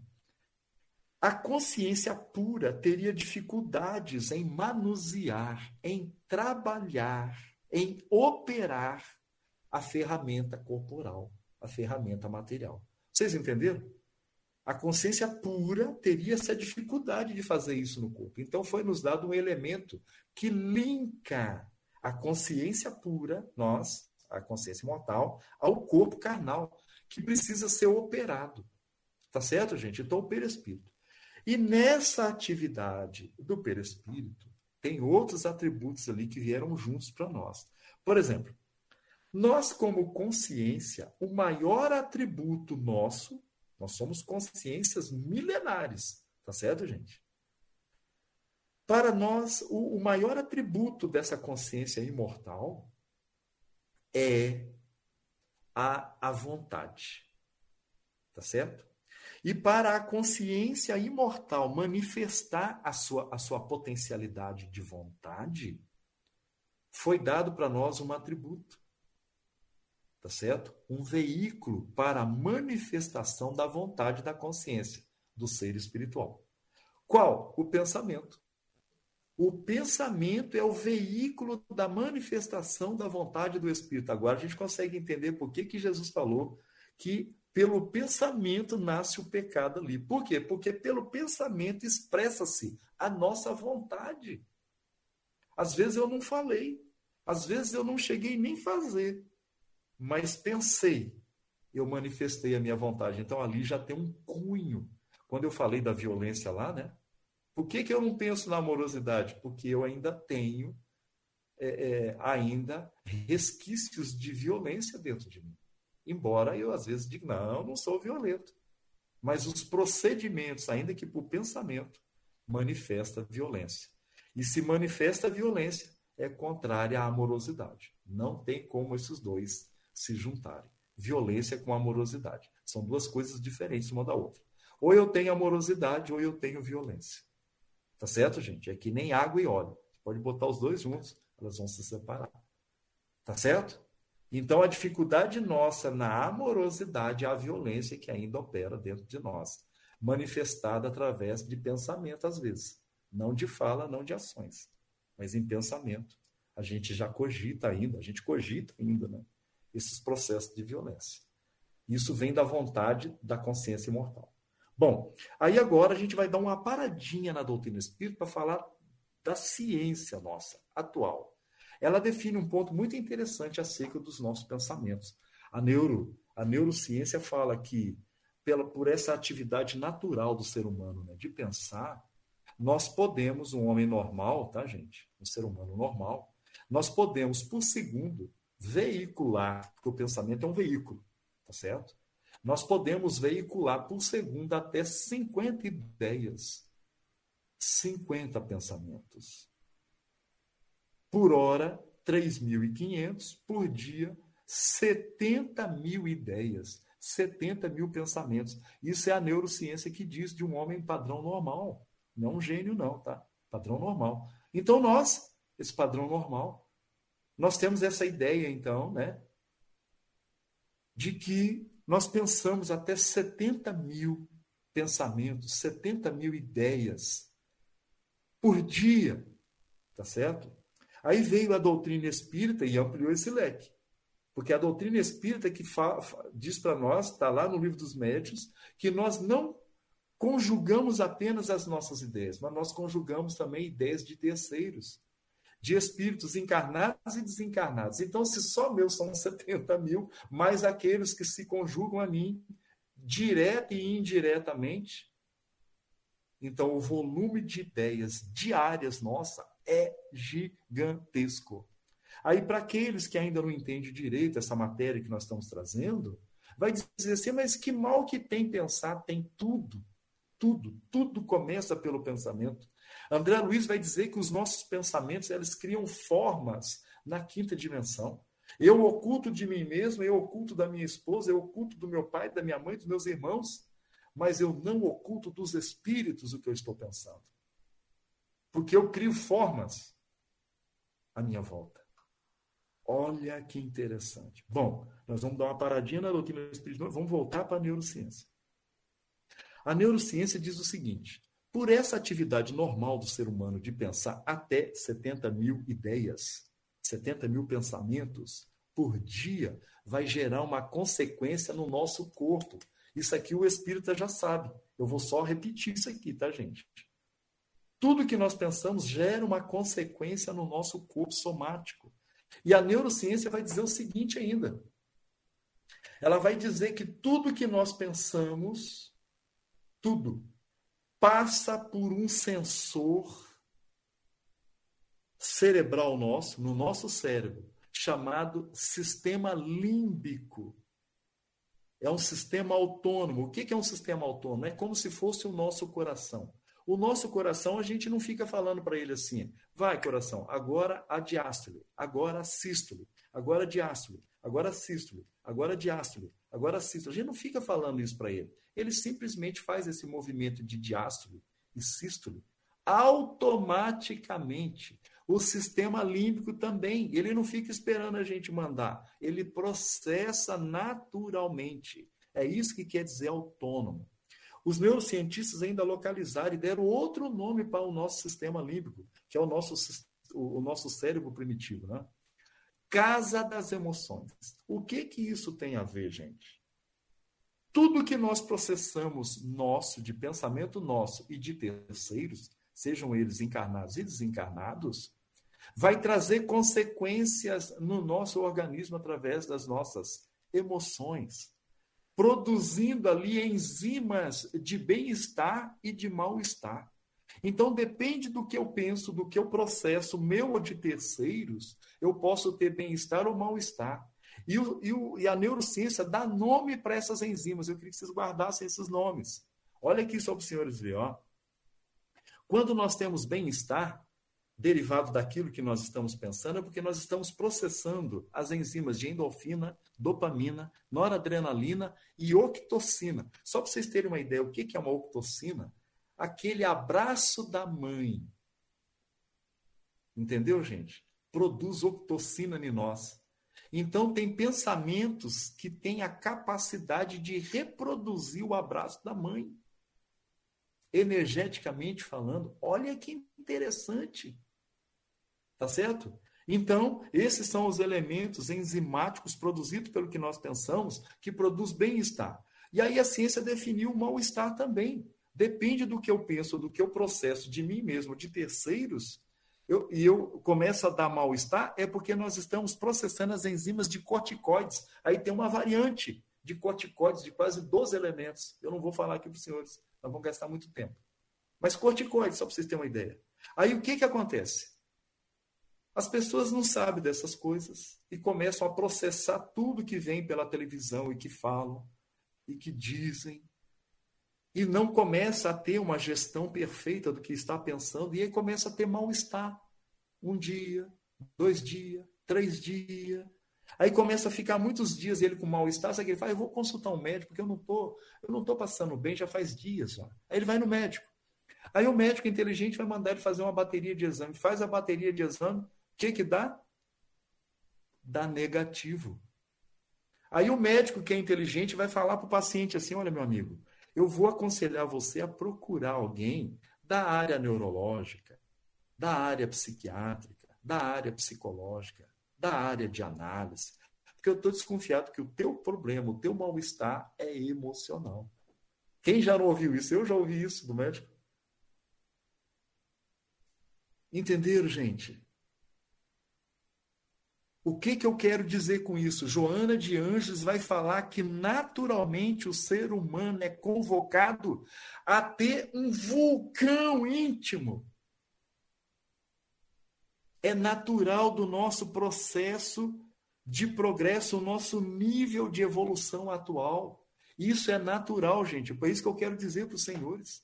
A consciência pura teria dificuldades em manusear, em trabalhar, em operar a ferramenta corporal, a ferramenta material. Vocês entenderam? A consciência pura teria essa dificuldade de fazer isso no corpo. Então foi nos dado um elemento que linka a consciência pura, nós, a consciência mortal, ao corpo carnal, que precisa ser operado. Tá certo, gente? Então, o perispírito. E nessa atividade do perispírito, tem outros atributos ali que vieram juntos para nós. Por exemplo, nós, como consciência, o maior atributo nosso nós somos consciências milenares, tá certo, gente? Para nós, o, o maior atributo dessa consciência imortal é a, a vontade, tá certo? E para a consciência imortal manifestar a sua, a sua potencialidade de vontade, foi dado para nós um atributo tá certo? Um veículo para a manifestação da vontade da consciência do ser espiritual. Qual? O pensamento. O pensamento é o veículo da manifestação da vontade do Espírito. Agora a gente consegue entender por que, que Jesus falou que pelo pensamento nasce o pecado ali. Por quê? Porque pelo pensamento expressa-se a nossa vontade. Às vezes eu não falei, às vezes eu não cheguei nem fazer, mas pensei, eu manifestei a minha vontade. Então ali já tem um cunho. Quando eu falei da violência lá, né? Por que, que eu não penso na amorosidade? Porque eu ainda tenho é, é, ainda resquícios de violência dentro de mim. Embora eu às vezes diga, não, não sou violento. Mas os procedimentos, ainda que por pensamento, manifesta violência. E se manifesta violência, é contrária à amorosidade. Não tem como esses dois se juntarem. Violência com amorosidade. São duas coisas diferentes uma da outra. Ou eu tenho amorosidade ou eu tenho violência. Tá certo, gente? É que nem água e óleo. Você pode botar os dois juntos, elas vão se separar. Tá certo? Então a dificuldade nossa na amorosidade é a violência que ainda opera dentro de nós, manifestada através de pensamento às vezes, não de fala, não de ações, mas em pensamento. A gente já cogita ainda, a gente cogita ainda, né? esses processos de violência. Isso vem da vontade da consciência imortal. Bom, aí agora a gente vai dar uma paradinha na doutrina espírita para falar da ciência nossa, atual. Ela define um ponto muito interessante acerca dos nossos pensamentos. A, neuro, a neurociência fala que, pela, por essa atividade natural do ser humano, né, de pensar, nós podemos, um homem normal, tá, gente? Um ser humano normal, nós podemos, por segundo, veicular, porque o pensamento é um veículo, tá certo? Nós podemos veicular por segundo até 50 ideias, 50 pensamentos. Por hora, 3.500, por dia, 70 mil ideias, 70 mil pensamentos. Isso é a neurociência que diz de um homem padrão normal. Não um gênio, não, tá? Padrão normal. Então, nós, esse padrão normal, nós temos essa ideia, então, né? De que nós pensamos até 70 mil pensamentos, 70 mil ideias por dia, tá certo? Aí veio a doutrina espírita e ampliou esse leque. Porque a doutrina espírita que fala, diz para nós, está lá no livro dos médios, que nós não conjugamos apenas as nossas ideias, mas nós conjugamos também ideias de terceiros, de espíritos encarnados e desencarnados. Então, se só meus são 70 mil, mais aqueles que se conjugam a mim, direta e indiretamente, então o volume de ideias diárias nossa é gigantesco. Aí, para aqueles que ainda não entendem direito essa matéria que nós estamos trazendo, vai dizer assim, mas que mal que tem pensar? Tem tudo. Tudo, tudo começa pelo pensamento. André Luiz vai dizer que os nossos pensamentos eles criam formas na quinta dimensão. Eu oculto de mim mesmo, eu oculto da minha esposa, eu oculto do meu pai, da minha mãe, dos meus irmãos, mas eu não oculto dos espíritos o que eu estou pensando. Porque eu crio formas à minha volta. Olha que interessante. Bom, nós vamos dar uma paradinha na doutrina espiritual, vamos voltar para a neurociência. A neurociência diz o seguinte: por essa atividade normal do ser humano de pensar até 70 mil ideias, 70 mil pensamentos por dia, vai gerar uma consequência no nosso corpo. Isso aqui o espírita já sabe. Eu vou só repetir isso aqui, tá, gente? Tudo que nós pensamos gera uma consequência no nosso corpo somático. E a neurociência vai dizer o seguinte ainda. Ela vai dizer que tudo que nós pensamos tudo passa por um sensor cerebral nosso, no nosso cérebro, chamado sistema límbico. É um sistema autônomo. O que é um sistema autônomo? É como se fosse o nosso coração. O nosso coração, a gente não fica falando para ele assim, vai coração, agora a diástole, agora a sístole, agora a diástole, agora a sístole, agora a diástole, agora a sístole. A gente não fica falando isso para ele ele simplesmente faz esse movimento de diástole e sístole automaticamente. O sistema límbico também, ele não fica esperando a gente mandar, ele processa naturalmente. É isso que quer dizer autônomo. Os neurocientistas ainda localizaram e deram outro nome para o nosso sistema límbico, que é o nosso, o nosso cérebro primitivo, né? Casa das emoções. O que que isso tem a ver, gente? tudo que nós processamos nosso, de pensamento nosso e de terceiros, sejam eles encarnados e desencarnados, vai trazer consequências no nosso organismo através das nossas emoções, produzindo ali enzimas de bem-estar e de mal-estar. Então, depende do que eu penso, do que eu processo, meu ou de terceiros, eu posso ter bem-estar ou mal-estar. E, o, e, o, e a neurociência dá nome para essas enzimas. Eu queria que vocês guardassem esses nomes. Olha aqui só para os senhores verem. Ó. Quando nós temos bem-estar, derivado daquilo que nós estamos pensando, é porque nós estamos processando as enzimas de endorfina, dopamina, noradrenalina e octocina. Só para vocês terem uma ideia, o que é uma octocina? Aquele abraço da mãe. Entendeu, gente? Produz octocina em nós. Então, tem pensamentos que têm a capacidade de reproduzir o abraço da mãe. Energeticamente falando, olha que interessante. Tá certo? Então, esses são os elementos enzimáticos produzidos pelo que nós pensamos, que produz bem-estar. E aí a ciência definiu o mal-estar também. Depende do que eu penso, do que eu processo de mim mesmo, de terceiros, eu, e eu começo a dar mal-estar, é porque nós estamos processando as enzimas de corticoides. Aí tem uma variante de corticoides de quase 12 elementos. Eu não vou falar aqui para os senhores, nós vamos gastar muito tempo. Mas corticoides, só para vocês terem uma ideia. Aí o que, que acontece? As pessoas não sabem dessas coisas e começam a processar tudo que vem pela televisão e que falam e que dizem e não começa a ter uma gestão perfeita do que está pensando e aí começa a ter mal-estar. Um dia, dois dias, três dias. Aí começa a ficar muitos dias ele com mal-estar, sabe que ele fala, eu vou consultar um médico porque eu não tô, eu não tô passando bem já faz dias. Aí ele vai no médico. Aí o médico inteligente vai mandar ele fazer uma bateria de exame. Faz a bateria de exame, que que dá? Dá negativo. Aí o médico que é inteligente vai falar para o paciente assim: olha, meu amigo, eu vou aconselhar você a procurar alguém da área neurológica, da área psiquiátrica, da área psicológica, da área de análise, porque eu estou desconfiado que o teu problema, o teu mal-estar é emocional. Quem já não ouviu isso? Eu já ouvi isso do médico. Entenderam, gente? O que, que eu quero dizer com isso? Joana de Anjos vai falar que naturalmente o ser humano é convocado a ter um vulcão íntimo. É natural do nosso processo de progresso, o nosso nível de evolução atual. Isso é natural, gente. Por isso que eu quero dizer para os senhores.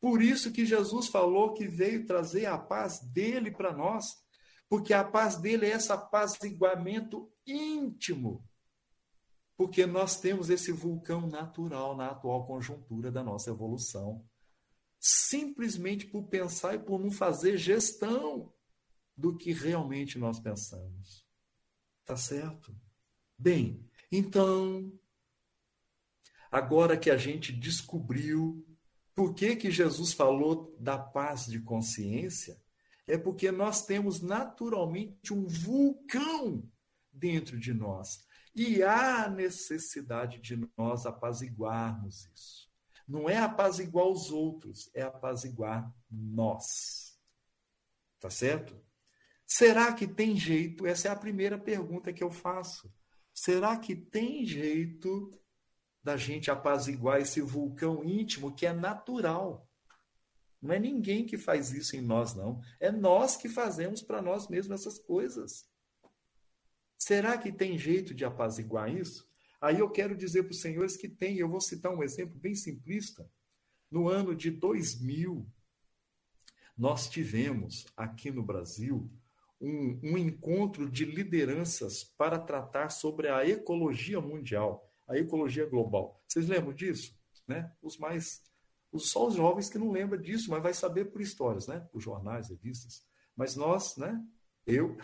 Por isso que Jesus falou que veio trazer a paz dele para nós porque a paz dele é esse apaziguamento íntimo. Porque nós temos esse vulcão natural na atual conjuntura da nossa evolução. Simplesmente por pensar e por não fazer gestão do que realmente nós pensamos. Tá certo? Bem, então, agora que a gente descobriu por que, que Jesus falou da paz de consciência, é porque nós temos naturalmente um vulcão dentro de nós. E há necessidade de nós apaziguarmos isso. Não é apaziguar os outros, é apaziguar nós. Tá certo? Será que tem jeito? Essa é a primeira pergunta que eu faço. Será que tem jeito da gente apaziguar esse vulcão íntimo que é natural? Não é ninguém que faz isso em nós, não. É nós que fazemos para nós mesmos essas coisas. Será que tem jeito de apaziguar isso? Aí eu quero dizer para os senhores que tem. Eu vou citar um exemplo bem simplista. No ano de 2000, nós tivemos aqui no Brasil um, um encontro de lideranças para tratar sobre a ecologia mundial, a ecologia global. Vocês lembram disso? Né? Os mais só os jovens que não lembram disso, mas vai saber por histórias, né? Por jornais, revistas. Mas nós, né? Eu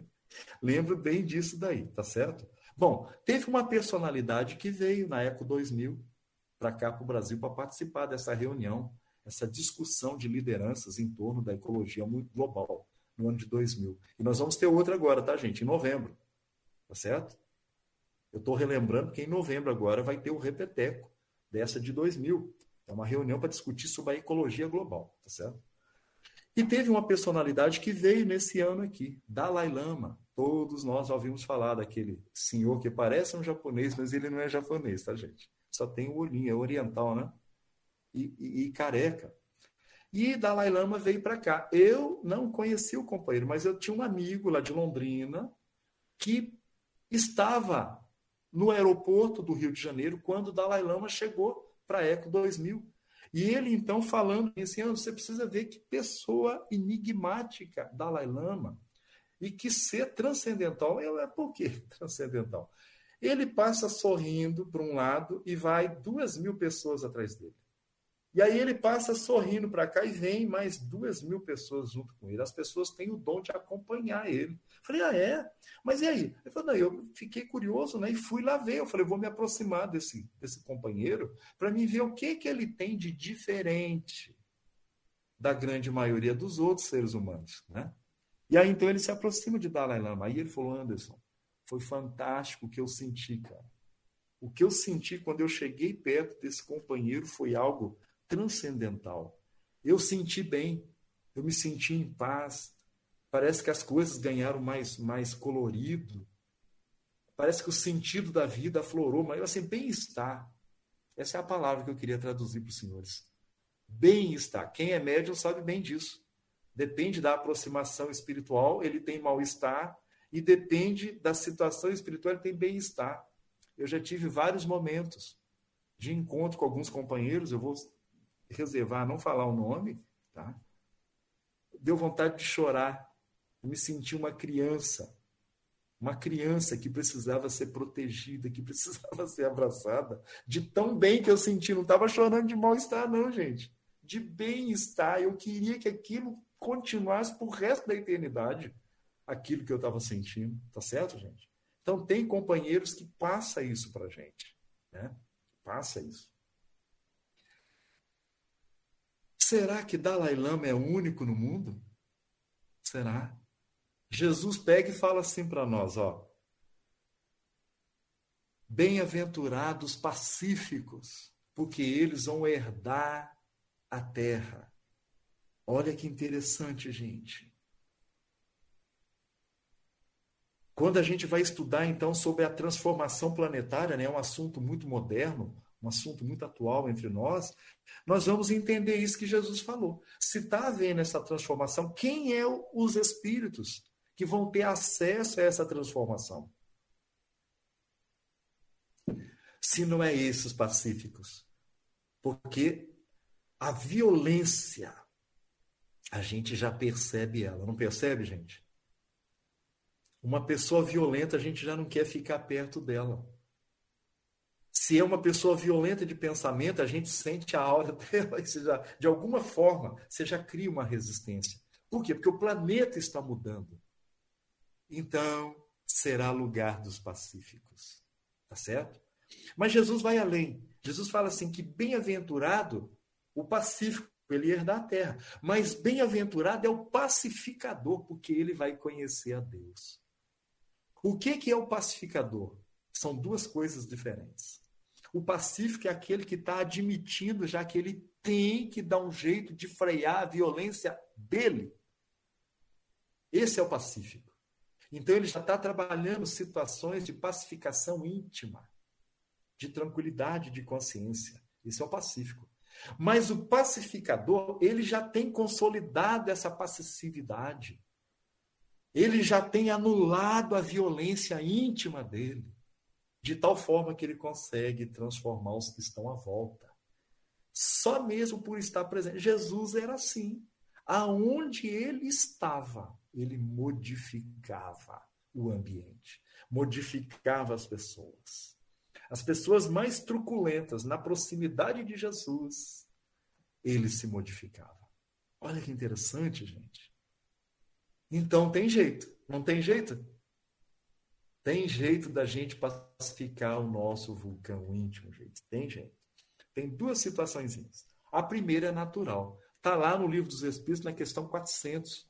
lembro bem disso daí, tá certo? Bom, teve uma personalidade que veio na Eco 2000 para cá para o Brasil para participar dessa reunião, essa discussão de lideranças em torno da ecologia global no ano de 2000. E nós vamos ter outra agora, tá, gente? Em novembro, tá certo? Eu estou relembrando que em novembro agora vai ter o repeteco dessa de 2000. É uma reunião para discutir sobre a ecologia global, tá certo? E teve uma personalidade que veio nesse ano aqui, Dalai Lama. Todos nós já ouvimos falar daquele senhor que parece um japonês, mas ele não é japonês, tá, gente? Só tem o olhinho, é oriental, né? E, e, e careca. E Dalai Lama veio para cá. Eu não conheci o companheiro, mas eu tinha um amigo lá de Londrina que estava no aeroporto do Rio de Janeiro quando Dalai Lama chegou para a Eco 2000. E ele, então, falando assim, ah, você precisa ver que pessoa enigmática Dalai Lama e que ser transcendental. é por que transcendental? Ele passa sorrindo para um lado e vai duas mil pessoas atrás dele. E aí ele passa sorrindo para cá e vem mais duas mil pessoas junto com ele. As pessoas têm o dom de acompanhar ele. Falei, ah, é? Mas e aí? Ele falou, não, eu fiquei curioso, né? E fui lá ver. Eu falei, vou me aproximar desse, desse companheiro para me ver o que, que ele tem de diferente da grande maioria dos outros seres humanos, né? E aí, então, ele se aproxima de Dalai Lama. Aí ele falou, Anderson, foi fantástico o que eu senti, cara. O que eu senti quando eu cheguei perto desse companheiro foi algo transcendental. Eu senti bem, eu me senti em paz, Parece que as coisas ganharam mais, mais colorido. Parece que o sentido da vida aflorou, mas assim, bem-estar. Essa é a palavra que eu queria traduzir para os senhores. Bem-estar. Quem é médium sabe bem disso. Depende da aproximação espiritual, ele tem mal-estar, e depende da situação espiritual, ele tem bem-estar. Eu já tive vários momentos de encontro com alguns companheiros, eu vou reservar, não falar o nome, tá? Deu vontade de chorar. Eu me senti uma criança, uma criança que precisava ser protegida, que precisava ser abraçada, de tão bem que eu senti. Não estava chorando de mal-estar, não, gente. De bem-estar. Eu queria que aquilo continuasse por resto da eternidade, aquilo que eu estava sentindo. Tá certo, gente? Então, tem companheiros que passa isso para gente. Né? Passa isso. Será que Dalai Lama é o único no mundo? Será? Jesus pega e fala assim para nós, ó. Bem-aventurados pacíficos, porque eles vão herdar a terra. Olha que interessante, gente. Quando a gente vai estudar então sobre a transformação planetária, né, é um assunto muito moderno, um assunto muito atual entre nós, nós vamos entender isso que Jesus falou. Se está havendo essa transformação, quem é os espíritos que vão ter acesso a essa transformação? Se não é esses pacíficos. Porque a violência, a gente já percebe ela, não percebe, gente? Uma pessoa violenta, a gente já não quer ficar perto dela. Se é uma pessoa violenta de pensamento, a gente sente a aura dela, de alguma forma, você já cria uma resistência. Por quê? Porque o planeta está mudando. Então, será lugar dos pacíficos. Tá certo? Mas Jesus vai além. Jesus fala assim que bem-aventurado o pacífico, ele herdar a terra. Mas bem-aventurado é o pacificador, porque ele vai conhecer a Deus. O que, que é o pacificador? São duas coisas diferentes. O pacífico é aquele que está admitindo já que ele tem que dar um jeito de frear a violência dele. Esse é o pacífico. Então ele já está trabalhando situações de pacificação íntima, de tranquilidade de consciência. Esse é o pacífico. Mas o pacificador, ele já tem consolidado essa passividade. Ele já tem anulado a violência íntima dele, de tal forma que ele consegue transformar os que estão à volta. Só mesmo por estar presente. Jesus era assim. Aonde ele estava, ele modificava o ambiente, modificava as pessoas. As pessoas mais truculentas, na proximidade de Jesus, ele se modificava. Olha que interessante, gente. Então tem jeito, não tem jeito? Tem jeito da gente pacificar o nosso vulcão íntimo, gente. Tem jeito. Tem duas situações. A primeira é natural. Está lá no Livro dos Espíritos, na questão 400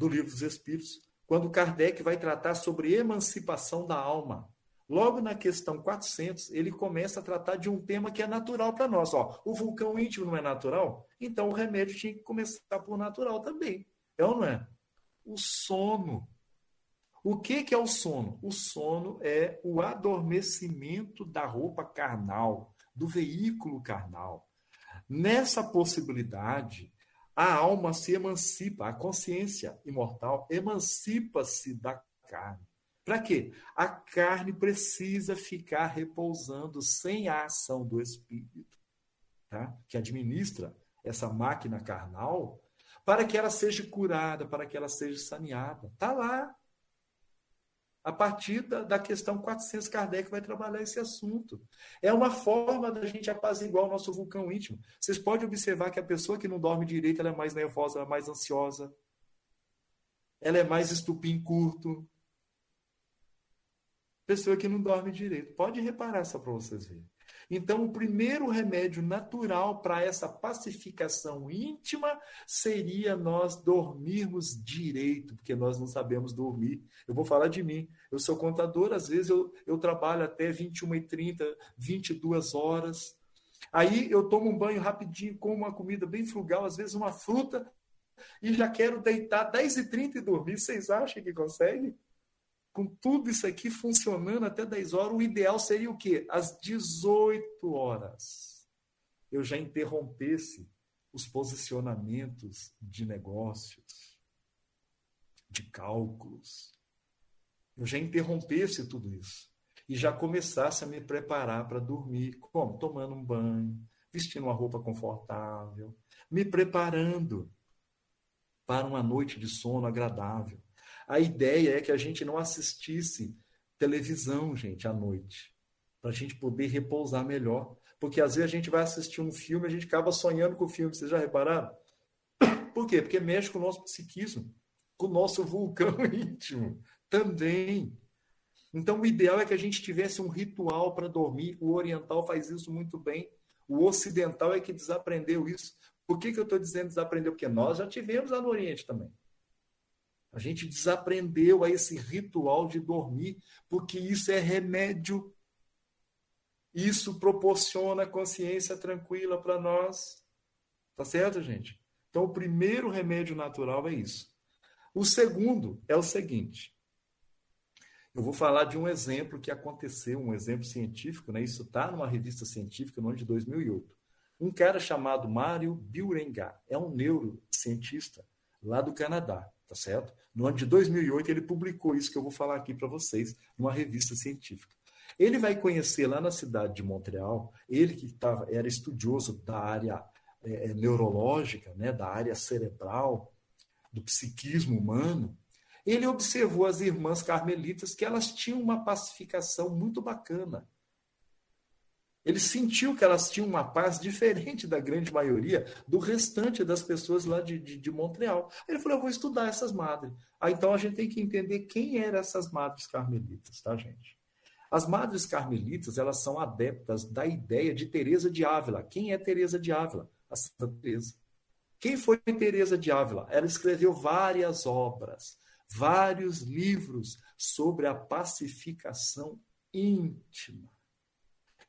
do Livro dos Espíritos, quando Kardec vai tratar sobre emancipação da alma. Logo na questão 400, ele começa a tratar de um tema que é natural para nós. Ó, o vulcão íntimo não é natural? Então o remédio tinha que começar por natural também. É ou não é? O sono. O que, que é o sono? O sono é o adormecimento da roupa carnal, do veículo carnal. Nessa possibilidade, a alma se emancipa, a consciência imortal emancipa-se da carne. Para quê? A carne precisa ficar repousando sem a ação do espírito, tá? que administra essa máquina carnal, para que ela seja curada, para que ela seja saneada. Está lá. A partir da, da questão 400, Kardec vai trabalhar esse assunto. É uma forma da gente apaziguar o nosso vulcão íntimo. Vocês podem observar que a pessoa que não dorme direito ela é mais nervosa, ela é mais ansiosa, ela é mais estupim curto. Pessoa que não dorme direito. Pode reparar só para vocês verem. Então, o primeiro remédio natural para essa pacificação íntima seria nós dormirmos direito, porque nós não sabemos dormir. Eu vou falar de mim. Eu sou contador, às vezes eu, eu trabalho até 21 e 30, 22 horas. Aí eu tomo um banho rapidinho, como uma comida bem frugal, às vezes uma fruta, e já quero deitar 10 e 30 e dormir. Vocês acham que consegue? Com tudo isso aqui funcionando até 10 horas, o ideal seria o quê? Às 18 horas. Eu já interrompesse os posicionamentos de negócios, de cálculos, eu já interrompesse tudo isso e já começasse a me preparar para dormir, como? Tomando um banho, vestindo uma roupa confortável, me preparando para uma noite de sono agradável. A ideia é que a gente não assistisse televisão, gente, à noite, para a gente poder repousar melhor. Porque às vezes a gente vai assistir um filme e a gente acaba sonhando com o filme. Vocês já repararam? Por quê? Porque mexe com o nosso psiquismo, com o nosso vulcão íntimo também. Então, o ideal é que a gente tivesse um ritual para dormir. O oriental faz isso muito bem. O ocidental é que desaprendeu isso. Por que, que eu estou dizendo desaprendeu? Porque nós já tivemos lá no Oriente também. A gente desaprendeu a esse ritual de dormir, porque isso é remédio. Isso proporciona consciência tranquila para nós. Tá certo, gente? Então, o primeiro remédio natural é isso. O segundo é o seguinte: eu vou falar de um exemplo que aconteceu, um exemplo científico, né? Isso está numa revista científica no ano de 2008. Um cara chamado Mário Biurenga, é um neurocientista lá do Canadá, tá certo? No ano de 2008 ele publicou isso que eu vou falar aqui para vocês, numa revista científica. Ele vai conhecer lá na cidade de Montreal, ele que tava, era estudioso da área é, neurológica, né, da área cerebral, do psiquismo humano, ele observou as irmãs carmelitas que elas tinham uma pacificação muito bacana. Ele sentiu que elas tinham uma paz diferente da grande maioria do restante das pessoas lá de, de, de Montreal. Ele falou: Eu vou estudar essas madres. Ah, então a gente tem que entender quem eram essas madres carmelitas, tá, gente? As madres carmelitas, elas são adeptas da ideia de Teresa de Ávila. Quem é Teresa de Ávila? A Santa Teresa. Quem foi Teresa de Ávila? Ela escreveu várias obras vários livros sobre a pacificação íntima.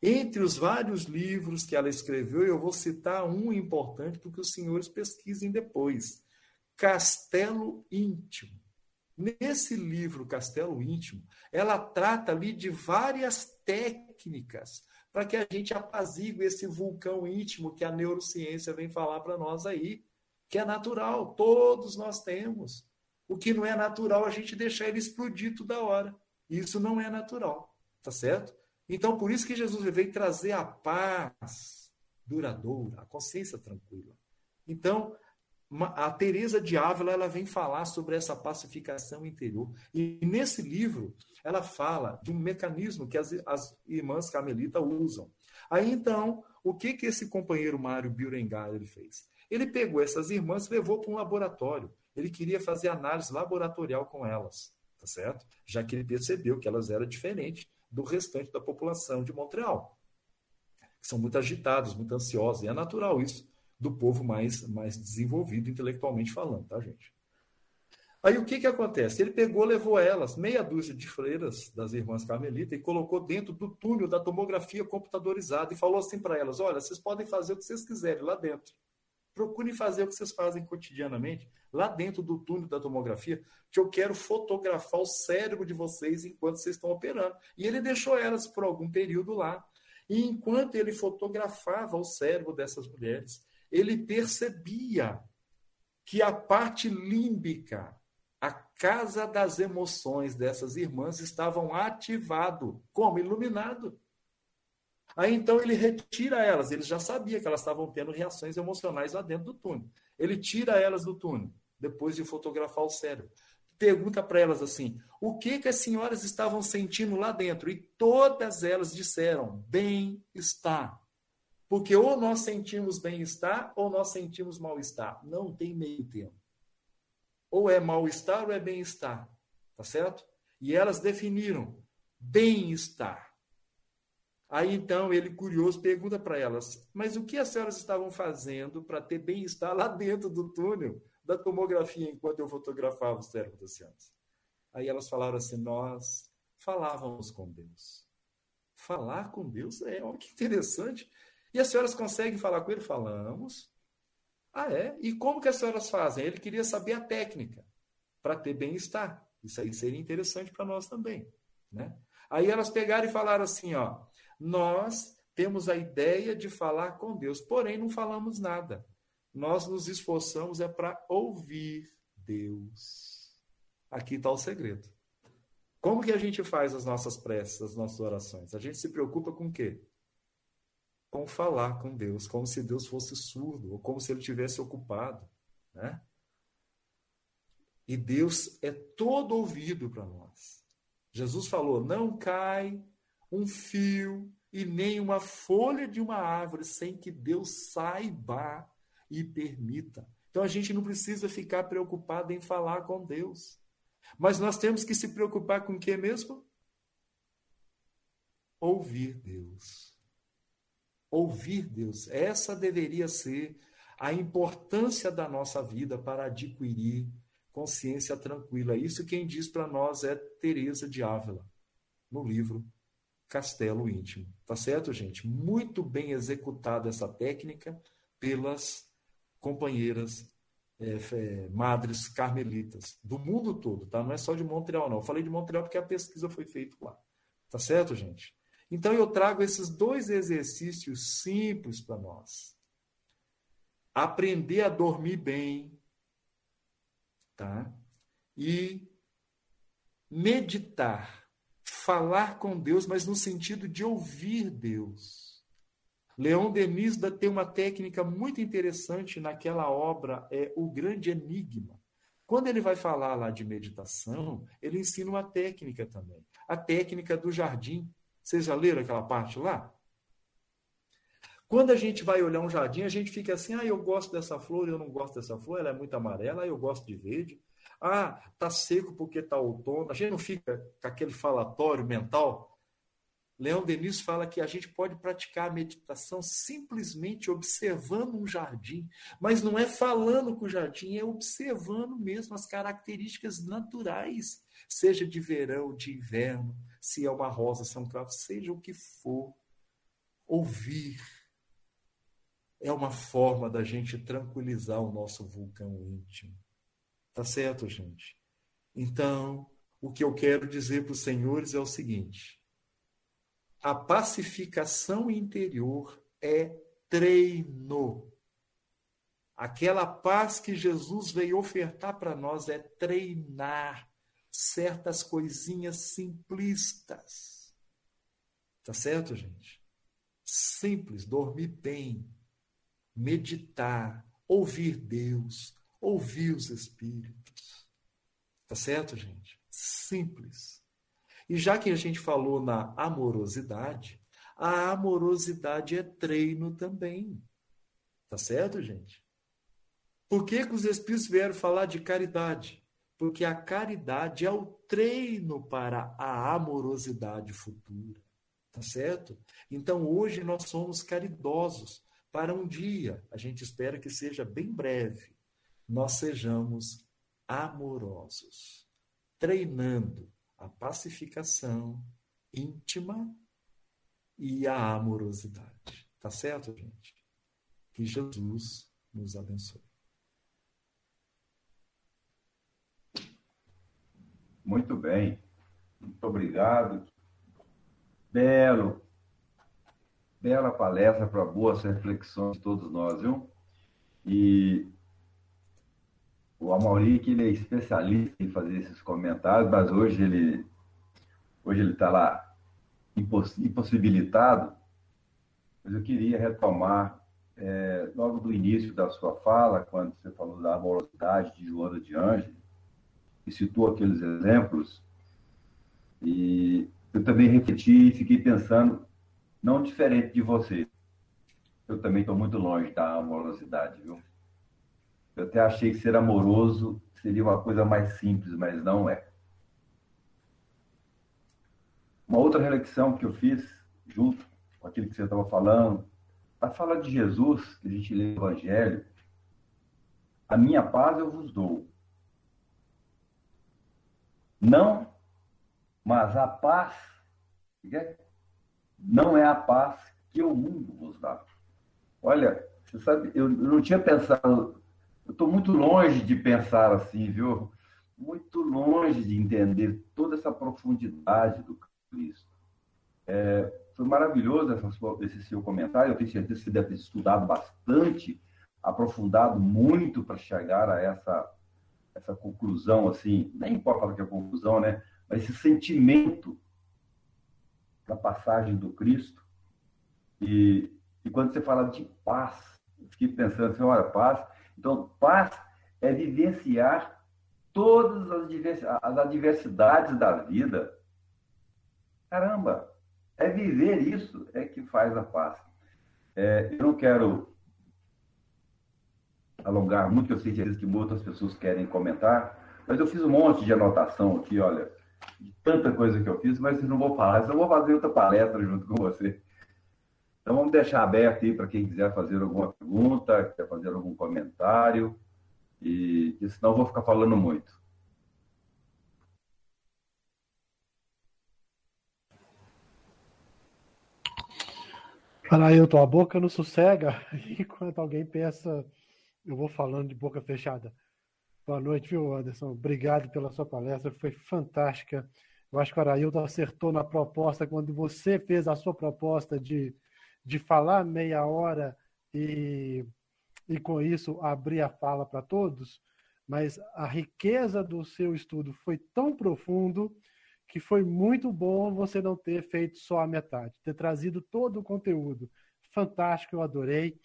Entre os vários livros que ela escreveu, eu vou citar um importante para que os senhores pesquisem depois: Castelo Íntimo. Nesse livro, Castelo Íntimo, ela trata ali de várias técnicas para que a gente apazigue esse vulcão íntimo que a neurociência vem falar para nós aí, que é natural, todos nós temos. O que não é natural, a gente deixar ele explodir toda hora. Isso não é natural, tá certo? Então, por isso que Jesus veio trazer a paz duradoura, a consciência tranquila. Então, a Teresa de Ávila ela vem falar sobre essa pacificação interior. E nesse livro, ela fala de um mecanismo que as, as irmãs carmelitas usam. Aí, então, o que, que esse companheiro Mário Biurengar ele fez? Ele pegou essas irmãs e levou para um laboratório ele queria fazer análise laboratorial com elas, tá certo? Já que ele percebeu que elas eram diferentes do restante da população de Montreal, que são muito agitados, muito ansiosos, e é natural isso do povo mais, mais desenvolvido intelectualmente falando, tá, gente? Aí o que, que acontece? Ele pegou, levou elas, meia dúzia de freiras das irmãs carmelitas, e colocou dentro do túnel da tomografia computadorizada e falou assim para elas: olha, vocês podem fazer o que vocês quiserem lá dentro. Procurem fazer o que vocês fazem cotidianamente, lá dentro do túnel da tomografia, que eu quero fotografar o cérebro de vocês enquanto vocês estão operando. E ele deixou elas por algum período lá. E enquanto ele fotografava o cérebro dessas mulheres, ele percebia que a parte límbica, a casa das emoções dessas irmãs estavam ativado, como iluminado. Aí então ele retira elas, ele já sabia que elas estavam tendo reações emocionais lá dentro do túnel. Ele tira elas do túnel, depois de fotografar o cérebro. Pergunta para elas assim: o que, que as senhoras estavam sentindo lá dentro? E todas elas disseram: bem-estar. Porque ou nós sentimos bem-estar ou nós sentimos mal-estar. Não tem meio termo. Ou é mal-estar ou é bem-estar. Tá certo? E elas definiram bem-estar. Aí então ele, curioso, pergunta para elas: Mas o que as senhoras estavam fazendo para ter bem-estar lá dentro do túnel da tomografia enquanto eu fotografava o cérebro das senhoras? Aí elas falaram assim: Nós falávamos com Deus. Falar com Deus é, olha que interessante. E as senhoras conseguem falar com ele? Falamos. Ah, é? E como que as senhoras fazem? Ele queria saber a técnica para ter bem-estar. Isso aí seria interessante para nós também. Né? Aí elas pegaram e falaram assim: ó nós temos a ideia de falar com Deus, porém não falamos nada. nós nos esforçamos é para ouvir Deus. Aqui está o segredo. Como que a gente faz as nossas preces, as nossas orações? A gente se preocupa com o quê? Com falar com Deus, como se Deus fosse surdo, ou como se ele tivesse ocupado, né? E Deus é todo ouvido para nós. Jesus falou: não cai um fio e nem uma folha de uma árvore sem que Deus saiba e permita. Então a gente não precisa ficar preocupado em falar com Deus. Mas nós temos que se preocupar com o que mesmo? Ouvir Deus. Ouvir Deus. Essa deveria ser a importância da nossa vida para adquirir consciência tranquila. Isso quem diz para nós é Teresa de Ávila, no livro Castelo Íntimo. Tá certo, gente? Muito bem executada essa técnica pelas companheiras é, é, madres carmelitas do mundo todo, tá? Não é só de Montreal, não. Eu falei de Montreal porque a pesquisa foi feita lá. Tá certo, gente? Então eu trago esses dois exercícios simples para nós. Aprender a dormir bem, tá? E meditar, falar com Deus, mas no sentido de ouvir Deus. Leon Denis tem uma técnica muito interessante naquela obra, é O Grande Enigma. Quando ele vai falar lá de meditação, ele ensina uma técnica também. A técnica do jardim. Vocês já leram aquela parte lá? Quando a gente vai olhar um jardim, a gente fica assim: ah, eu gosto dessa flor, eu não gosto dessa flor, ela é muito amarela, eu gosto de verde. Ah, tá seco porque tá outono. A gente não fica com aquele falatório mental. Leão Denis fala que a gente pode praticar a meditação simplesmente observando um jardim, mas não é falando com o jardim, é observando mesmo as características naturais, seja de verão, de inverno, se é uma rosa, se é um cravo, seja o que for. Ouvir é uma forma da gente tranquilizar o nosso vulcão íntimo. Tá certo, gente? Então, o que eu quero dizer para os senhores é o seguinte: a pacificação interior é treino. Aquela paz que Jesus veio ofertar para nós é treinar certas coisinhas simplistas. Tá certo, gente? Simples, dormir bem, meditar, ouvir Deus, ouvir os Espíritos. Tá certo, gente? Simples. E já que a gente falou na amorosidade, a amorosidade é treino também. Tá certo, gente? Por que, que os Espíritos vieram falar de caridade? Porque a caridade é o treino para a amorosidade futura. Tá certo? Então hoje nós somos caridosos para um dia, a gente espera que seja bem breve, nós sejamos amorosos, treinando a pacificação íntima e a amorosidade. Tá certo, gente? Que Jesus nos abençoe. Muito bem. Muito obrigado. Belo bela palestra para boas reflexões de todos nós, viu? E o Amauri, que ele é especialista em fazer esses comentários, mas hoje ele hoje ele está lá impossibilitado. Mas eu queria retomar é, logo do início da sua fala, quando você falou da amorosidade de Joana de Ângelo, e citou aqueles exemplos, e eu também refleti e fiquei pensando não diferente de você. Eu também estou muito longe da amorosidade, viu? Eu até achei que ser amoroso seria uma coisa mais simples, mas não é. Uma outra reflexão que eu fiz, junto com aquilo que você estava falando, a fala de Jesus, que a gente lê no Evangelho, a minha paz eu vos dou. Não, mas a paz não é a paz que o mundo vos dá. Olha, você sabe, eu não tinha pensado, eu estou muito longe de pensar assim, viu? Muito longe de entender toda essa profundidade do Cristo. É, foi maravilhoso essa sua, esse seu comentário, eu tenho certeza que você deve ter estudado bastante aprofundado muito para chegar a essa, essa conclusão, assim, nem importa falar que é conclusão, né? Mas esse sentimento da passagem do Cristo. E, e quando você fala de paz, eu fiquei pensando assim, olha, paz. Então, paz é vivenciar todas as adversidades da vida. Caramba, é viver isso é que faz a paz. É, eu não quero alongar muito, que eu sei que, muitas pessoas querem comentar, mas eu fiz um monte de anotação aqui, olha, de tanta coisa que eu fiz, mas não vou falar, eu vou fazer outra palestra junto com você. Então vamos deixar aberto aí para quem quiser fazer alguma pergunta, quer fazer algum comentário, e, senão eu vou ficar falando muito. Fala a boca não sossega, enquanto alguém pensa, eu vou falando de boca fechada. Boa noite, viu, Anderson? Obrigado pela sua palestra, foi fantástica. Eu acho que o Araildo acertou na proposta quando você fez a sua proposta de, de falar meia hora e, e com isso abrir a fala para todos, mas a riqueza do seu estudo foi tão profundo que foi muito bom você não ter feito só a metade, ter trazido todo o conteúdo. Fantástico, eu adorei.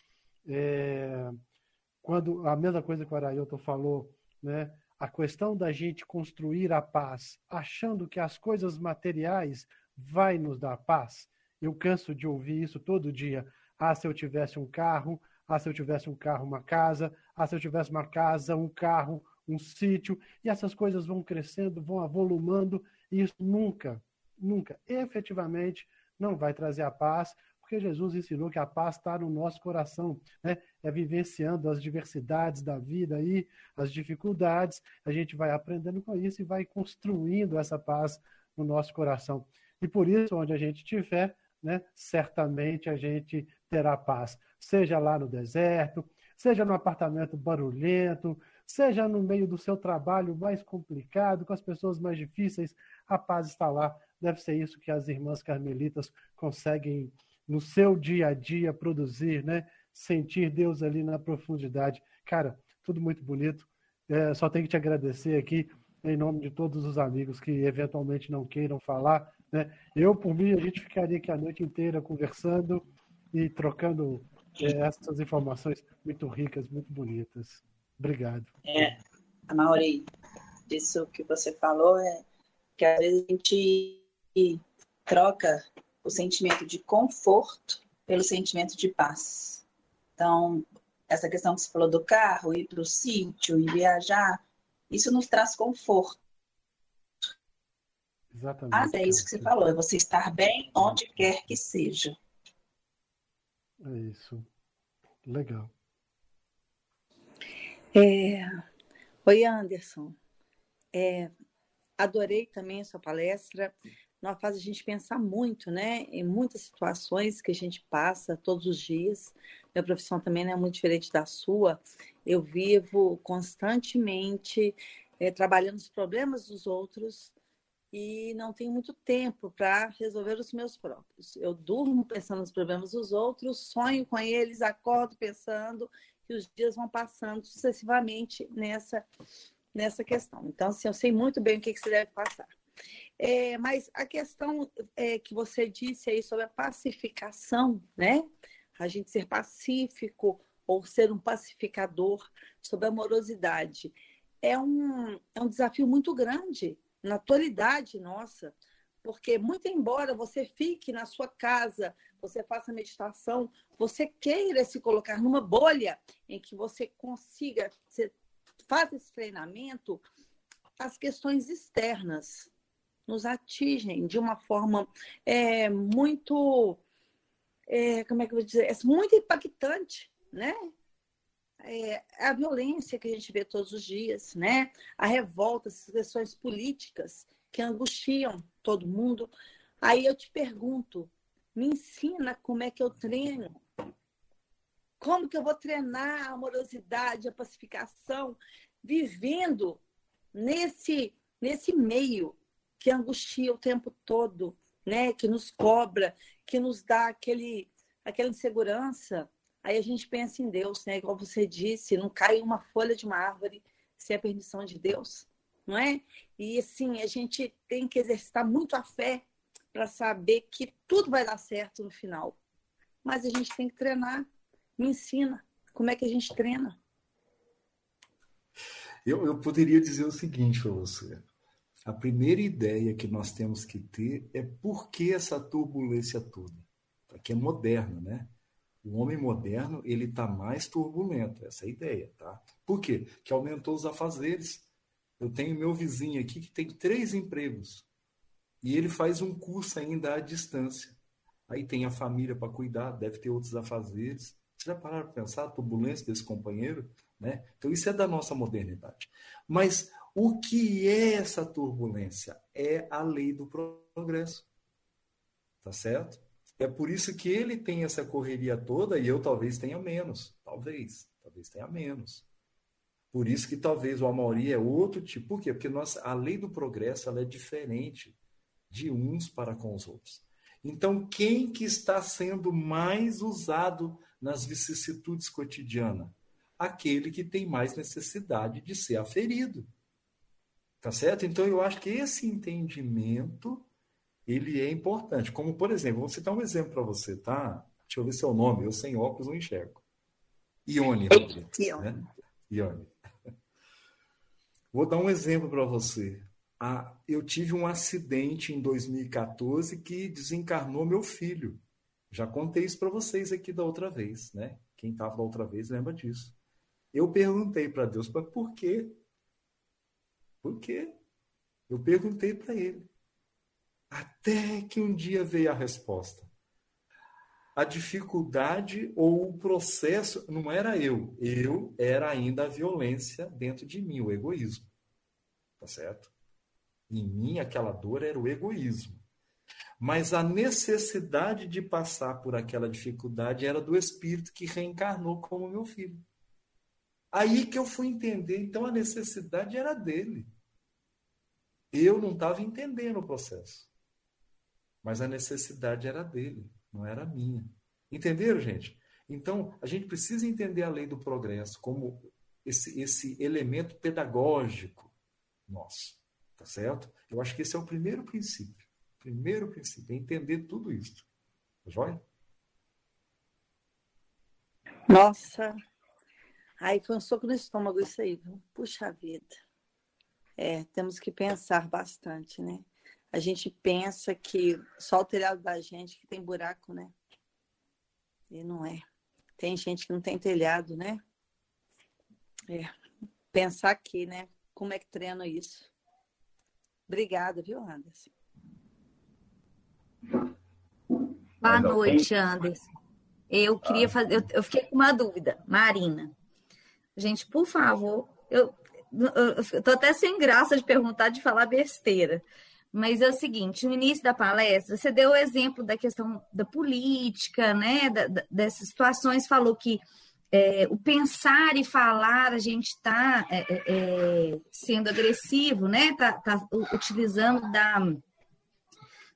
É, quando a mesma coisa que o Arailton falou, né? A questão da gente construir a paz, achando que as coisas materiais vai nos dar paz. Eu canso de ouvir isso todo dia. Ah, se eu tivesse um carro, ah, se eu tivesse um carro, uma casa, ah, se eu tivesse uma casa, um carro, um sítio, e essas coisas vão crescendo, vão avolumando, e isso nunca, nunca, efetivamente, não vai trazer a paz, porque Jesus ensinou que a paz está no nosso coração, né? É vivenciando as diversidades da vida aí, as dificuldades, a gente vai aprendendo com isso e vai construindo essa paz no nosso coração. E por isso, onde a gente estiver, né, certamente a gente terá paz, seja lá no deserto, seja no apartamento barulhento, seja no meio do seu trabalho mais complicado, com as pessoas mais difíceis, a paz está lá. Deve ser isso que as irmãs carmelitas conseguem no seu dia a dia produzir, né? Sentir Deus ali na profundidade. Cara, tudo muito bonito. É, só tenho que te agradecer aqui em nome de todos os amigos que eventualmente não queiram falar. Né? Eu, por mim, a gente ficaria aqui a noite inteira conversando e trocando é, essas informações muito ricas, muito bonitas. Obrigado. É, Mauri, isso que você falou é que às vezes a gente troca o sentimento de conforto pelo sentimento de paz. Então, essa questão que você falou do carro, ir para o sítio e viajar, isso nos traz conforto. Exatamente. Mas é isso que você falou, é você estar bem onde quer que seja. É isso. Legal. É... Oi, Anderson. É, adorei também a sua palestra. Ela faz a gente pensar muito, né? Em muitas situações que a gente passa todos os dias. Minha profissão também não é muito diferente da sua. Eu vivo constantemente é, trabalhando os problemas dos outros e não tenho muito tempo para resolver os meus próprios. Eu durmo pensando nos problemas dos outros, sonho com eles, acordo pensando que os dias vão passando sucessivamente nessa nessa questão. Então, assim, eu sei muito bem o que, que se deve passar. É, mas a questão é, que você disse aí sobre a pacificação, né? A gente ser pacífico ou ser um pacificador, sobre a amorosidade, é um, é um desafio muito grande na atualidade nossa, porque muito embora você fique na sua casa, você faça meditação, você queira se colocar numa bolha em que você consiga, você faz esse treinamento, as questões externas nos atingem de uma forma é, muito, é, como é que eu vou dizer, é muito impactante, né? É, a violência que a gente vê todos os dias, né? A revolta, as questões políticas que angustiam todo mundo. Aí eu te pergunto, me ensina como é que eu treino como que eu vou treinar a amorosidade, a pacificação, vivendo nesse, nesse meio que angustia o tempo todo, né? que nos cobra, que nos dá aquele, aquela insegurança, Aí a gente pensa em Deus, né? Igual você disse, não cai uma folha de uma árvore sem a permissão de Deus, não é? E assim, a gente tem que exercitar muito a fé para saber que tudo vai dar certo no final. Mas a gente tem que treinar. Me ensina como é que a gente treina. Eu, eu poderia dizer o seguinte para você. A primeira ideia que nós temos que ter é por que essa turbulência toda? Que é moderna, né? O homem moderno ele está mais turbulento, essa é a ideia, tá? Por quê? Que aumentou os afazeres. Eu tenho meu vizinho aqui que tem três empregos e ele faz um curso ainda à distância. Aí tem a família para cuidar, deve ter outros afazeres. Vocês já pararam para pensar a turbulência desse companheiro? Né? Então, isso é da nossa modernidade. Mas o que é essa turbulência? É a lei do progresso. Tá certo? É por isso que ele tem essa correria toda e eu talvez tenha menos. Talvez. Talvez tenha menos. Por isso que talvez o Amauri é outro tipo. Por quê? Porque a lei do progresso ela é diferente de uns para com os outros. Então, quem que está sendo mais usado nas vicissitudes cotidianas? Aquele que tem mais necessidade de ser aferido. Tá certo? Então, eu acho que esse entendimento ele é importante. Como, por exemplo, vou citar um exemplo para você, tá? Deixa eu ver seu nome. Eu sem óculos não enxergo. Ione. Né? Ione. Vou dar um exemplo para você. Ah, eu tive um acidente em 2014 que desencarnou meu filho. Já contei isso para vocês aqui da outra vez, né? Quem estava da outra vez lembra disso. Eu perguntei para Deus, mas por quê? Por quê? Eu perguntei para ele. Até que um dia veio a resposta. A dificuldade ou o processo não era eu, eu era ainda a violência dentro de mim, o egoísmo. Tá certo? Em mim, aquela dor era o egoísmo. Mas a necessidade de passar por aquela dificuldade era do espírito que reencarnou como meu filho. Aí que eu fui entender, então a necessidade era dele. Eu não estava entendendo o processo. Mas a necessidade era dele, não era minha. Entenderam, gente? Então, a gente precisa entender a lei do progresso como esse, esse elemento pedagógico nosso. Tá certo? Eu acho que esse é o primeiro princípio. Primeiro princípio, é entender tudo isso. Tá joia? Nossa, aí foi um soco no estômago isso aí, viu? Puxa vida. É, temos que pensar bastante, né? A gente pensa que só o telhado da gente que tem buraco, né? E não é. Tem gente que não tem telhado, né? É. Pensar aqui, né? Como é que treina isso? Obrigada, viu, Anderson? Boa noite, Anderson. Eu queria fazer, eu, fiquei com uma dúvida, Marina. Gente, por favor, eu, eu tô até sem graça de perguntar, de falar besteira. Mas é o seguinte, no início da palestra, você deu o exemplo da questão da política, né? Da, da, dessas situações, falou que é, o pensar e falar, a gente está é, é, é, sendo agressivo, né? Está tá utilizando da,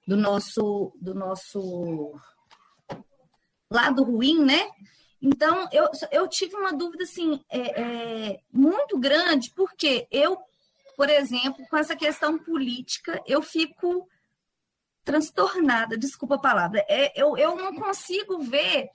do nosso do nosso lado ruim, né? Então eu, eu tive uma dúvida assim é, é, muito grande porque eu, por exemplo, com essa questão política, eu fico transtornada, desculpa a palavra, é, eu, eu não consigo ver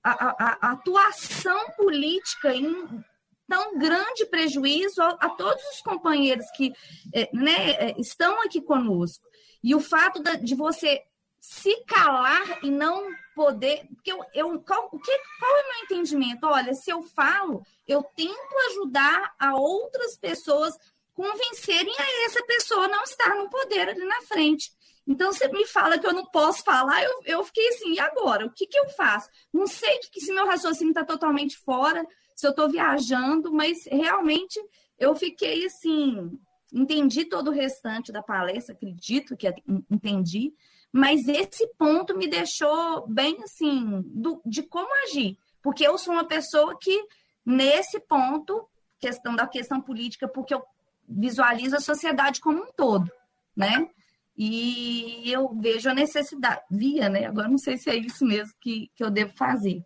a, a, a atuação política em tão grande prejuízo a, a, todos os companheiros que é, né, é, estão aqui conosco. E o fato de você se calar e não poder. Porque eu, eu qual, o que, qual é o meu entendimento? Olha, se eu falo, eu tento ajudar a outras pessoas convencerem a essa pessoa não estar no poder ali na frente. Então, você me fala que eu não posso falar, eu, eu fiquei assim, e agora? O que, que eu faço? Não sei que, se meu raciocínio está totalmente fora, se eu estou viajando, mas realmente eu fiquei assim, entendi todo o restante da palestra, acredito que entendi, mas esse ponto me deixou bem assim, do, de como agir, porque eu sou uma pessoa que, nesse ponto, questão da questão política, porque eu visualizo a sociedade como um todo, né? E eu vejo a necessidade, via, né? Agora não sei se é isso mesmo que, que eu devo fazer.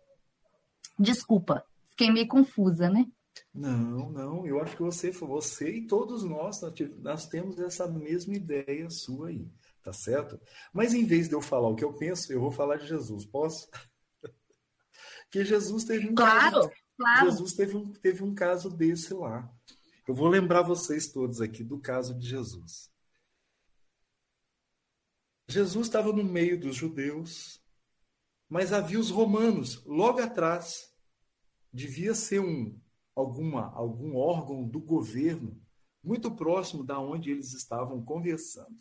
Desculpa, fiquei meio confusa, né? Não, não, eu acho que você, você e todos nós, nós temos essa mesma ideia sua aí, tá certo? Mas em vez de eu falar o que eu penso, eu vou falar de Jesus, posso? que Jesus teve um claro, caso, claro. Jesus teve um, teve um caso desse lá. Eu vou lembrar vocês todos aqui do caso de Jesus. Jesus estava no meio dos judeus, mas havia os romanos logo atrás. Devia ser um alguma algum órgão do governo muito próximo da onde eles estavam conversando.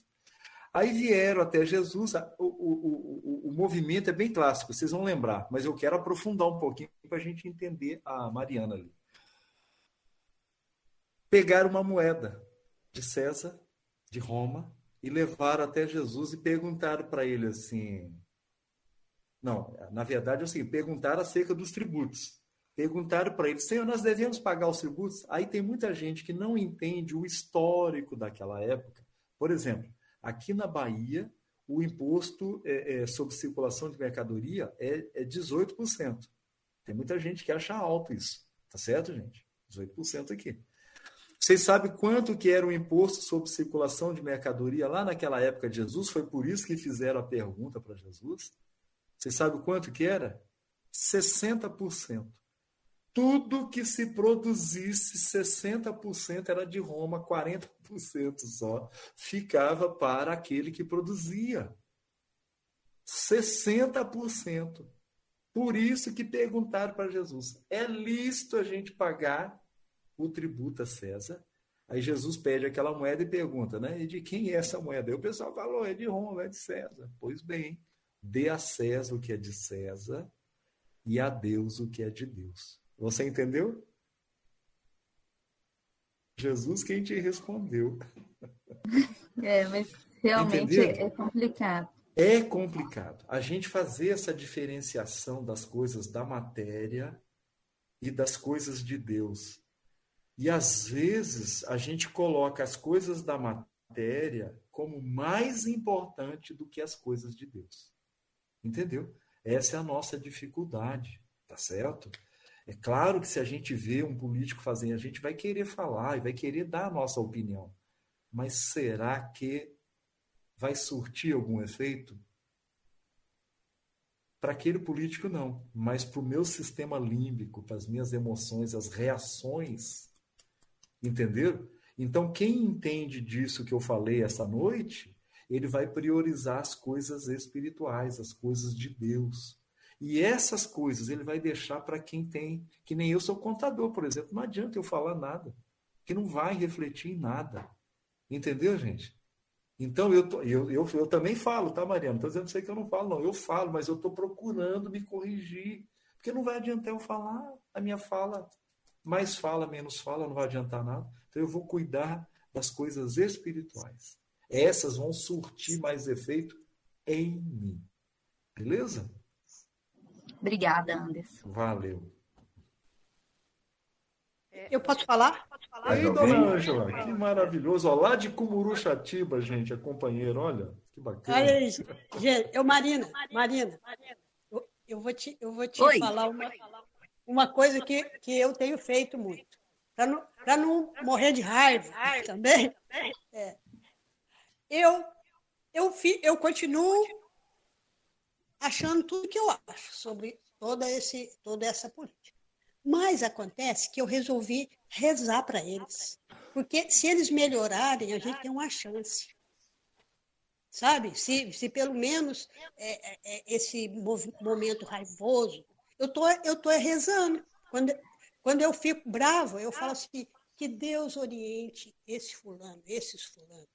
Aí vieram até Jesus. O, o, o, o movimento é bem clássico, vocês vão lembrar, mas eu quero aprofundar um pouquinho para a gente entender a Mariana ali. Pegaram uma moeda de César, de Roma, e levaram até Jesus e perguntaram para ele assim. Não, na verdade é o seguinte: perguntaram acerca dos tributos. Perguntaram para ele, Senhor, nós devemos pagar os tributos? Aí tem muita gente que não entende o histórico daquela época. Por exemplo, aqui na Bahia, o imposto é, é, sobre circulação de mercadoria é, é 18%. Tem muita gente que acha alto isso. Tá certo, gente? 18% aqui. Vocês sabem quanto que era o imposto sobre circulação de mercadoria lá naquela época de Jesus? Foi por isso que fizeram a pergunta para Jesus. Vocês sabem quanto que era? 60%. Tudo que se produzisse, 60% era de Roma, 40% só ficava para aquele que produzia. 60%. Por isso que perguntaram para Jesus: é lícito a gente pagar o tributo a César. Aí Jesus pede aquela moeda e pergunta, né? E de quem é essa moeda? Aí o pessoal falou, é de Roma, é de César. Pois bem, dê a César o que é de César e a Deus o que é de Deus. Você entendeu? Jesus quem te respondeu. É, mas realmente Entendeu? é complicado. É complicado. A gente fazer essa diferenciação das coisas da matéria e das coisas de Deus. E às vezes a gente coloca as coisas da matéria como mais importante do que as coisas de Deus. Entendeu? Essa é a nossa dificuldade, tá certo? É claro que se a gente vê um político fazendo, a gente vai querer falar e vai querer dar a nossa opinião. Mas será que vai surtir algum efeito? Para aquele político, não. Mas para o meu sistema límbico, para as minhas emoções, as reações, Entenderam? Então, quem entende disso que eu falei essa noite, ele vai priorizar as coisas espirituais, as coisas de Deus. E essas coisas ele vai deixar para quem tem, que nem eu sou contador, por exemplo. Não adianta eu falar nada, que não vai refletir em nada. Entendeu, gente? Então, eu, tô, eu, eu, eu também falo, tá, Mariana? Não estou dizendo que eu não falo, não. Eu falo, mas eu estou procurando me corrigir. Porque não vai adiantar eu falar, a minha fala mais fala, menos fala, não vai adiantar nada. Então eu vou cuidar das coisas espirituais. Essas vão surtir mais efeito em mim. Beleza? Obrigada, Anderson. Valeu. Eu posso falar? Posso falar? Aí, dona Ângela, que maravilhoso. Ó, lá de Cumuruxatiba, gente, a companheira, olha, que bacana. Aí, gente, eu, Marina, Marina, eu, eu vou te, eu vou te falar uma, uma coisa que, que eu tenho feito muito, para não, não morrer de raiva também. É. Eu, eu, fi, eu continuo achando tudo que eu acho sobre toda, esse, toda essa política. Mas acontece que eu resolvi rezar para eles. Porque se eles melhorarem, a gente tem uma chance. Sabe? Se, se pelo menos é, é, é esse momento raivoso eu tô, eu tô rezando. Quando, quando eu fico bravo, eu falo assim, que Deus oriente esse fulano, esses fulanos.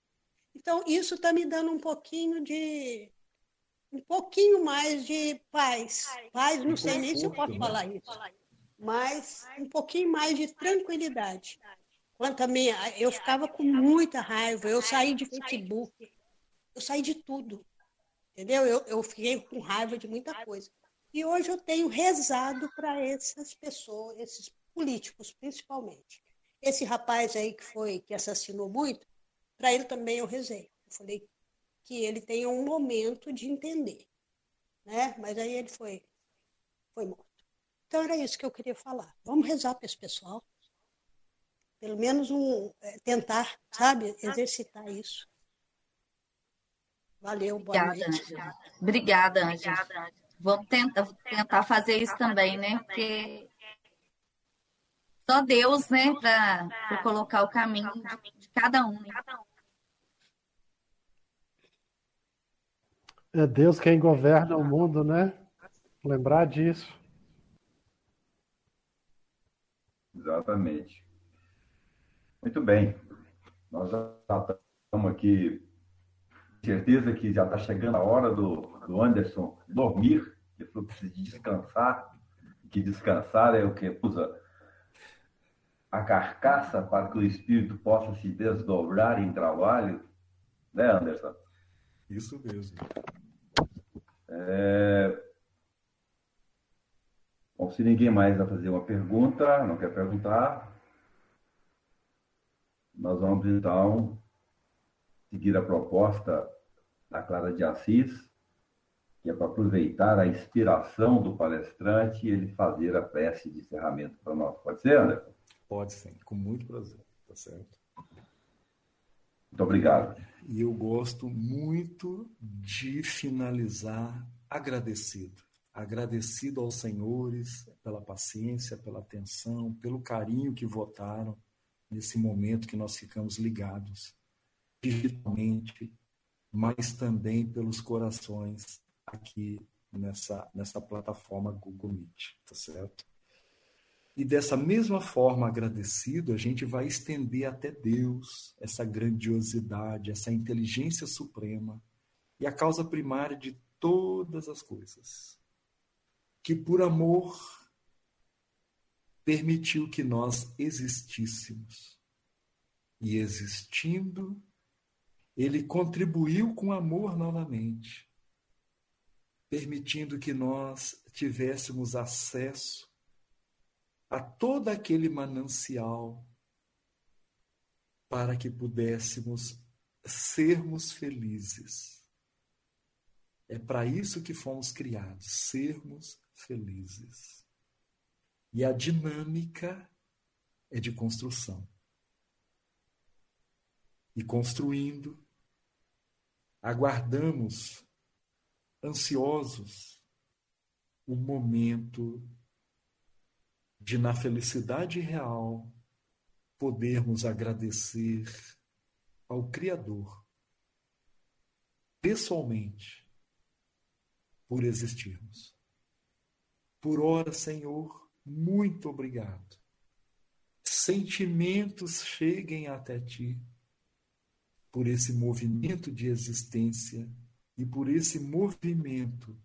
Então, isso está me dando um pouquinho de. um pouquinho mais de paz. Paz, não sei nem se eu posso falar isso. Mas um pouquinho mais de tranquilidade. Quanto a minha, eu ficava com muita raiva, eu saí de Facebook, eu saí de tudo. Entendeu? Eu, eu fiquei com raiva de muita coisa. E hoje eu tenho rezado para essas pessoas, esses políticos principalmente. Esse rapaz aí que foi que assassinou muito, para ele também eu rezei. Eu falei que ele tenha um momento de entender, né? Mas aí ele foi foi morto. Então era isso que eu queria falar. Vamos rezar para esse pessoal. Pelo menos um é, tentar, sabe, exercitar isso. Valeu, boa Obrigada, noite. Ângela. Obrigada, Ângela. Vamos tentar, tentar fazer isso também, né? Porque só Deus, né, para colocar o caminho de cada um. Né? É Deus quem governa o mundo, né? Lembrar disso. Exatamente. Muito bem. Nós já estamos aqui. Certeza que já está chegando a hora do, do Anderson dormir. Ele falou que precisa descansar. Que descansar é o que usa a carcaça para que o espírito possa se desdobrar em trabalho. Né, Anderson? Isso mesmo. É... Bom, se ninguém mais vai fazer uma pergunta, não quer perguntar, nós vamos então seguir a proposta da Clara de Assis, que é para aproveitar a inspiração do palestrante e ele fazer a prece de encerramento para nós. Pode ser, Anderson? Pode sim, com muito prazer, tá certo? Muito obrigado. E eu gosto muito de finalizar agradecido agradecido aos senhores pela paciência, pela atenção, pelo carinho que votaram nesse momento que nós ficamos ligados digitalmente, mas também pelos corações aqui nessa, nessa plataforma Google Meet, tá certo? E dessa mesma forma, agradecido, a gente vai estender até Deus essa grandiosidade, essa inteligência suprema e a causa primária de todas as coisas que por amor permitiu que nós existíssemos. E existindo, ele contribuiu com amor novamente, permitindo que nós tivéssemos acesso a todo aquele manancial para que pudéssemos sermos felizes. É para isso que fomos criados, sermos felizes. E a dinâmica é de construção. E construindo, aguardamos, ansiosos, o momento de, na felicidade real, podermos agradecer ao Criador, pessoalmente, por existirmos. Por ora, Senhor, muito obrigado. Sentimentos cheguem até ti por esse movimento de existência e por esse movimento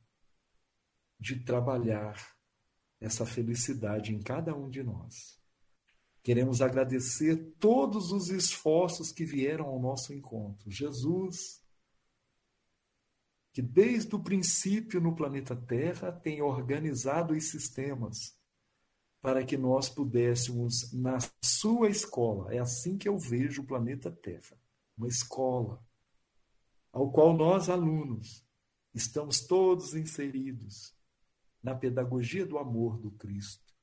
de trabalhar essa felicidade em cada um de nós. Queremos agradecer todos os esforços que vieram ao nosso encontro. Jesus, que desde o princípio no planeta Terra tem organizado os sistemas para que nós pudéssemos, na sua escola, é assim que eu vejo o planeta Terra, uma escola, ao qual nós, alunos, estamos todos inseridos na pedagogia do amor do Cristo.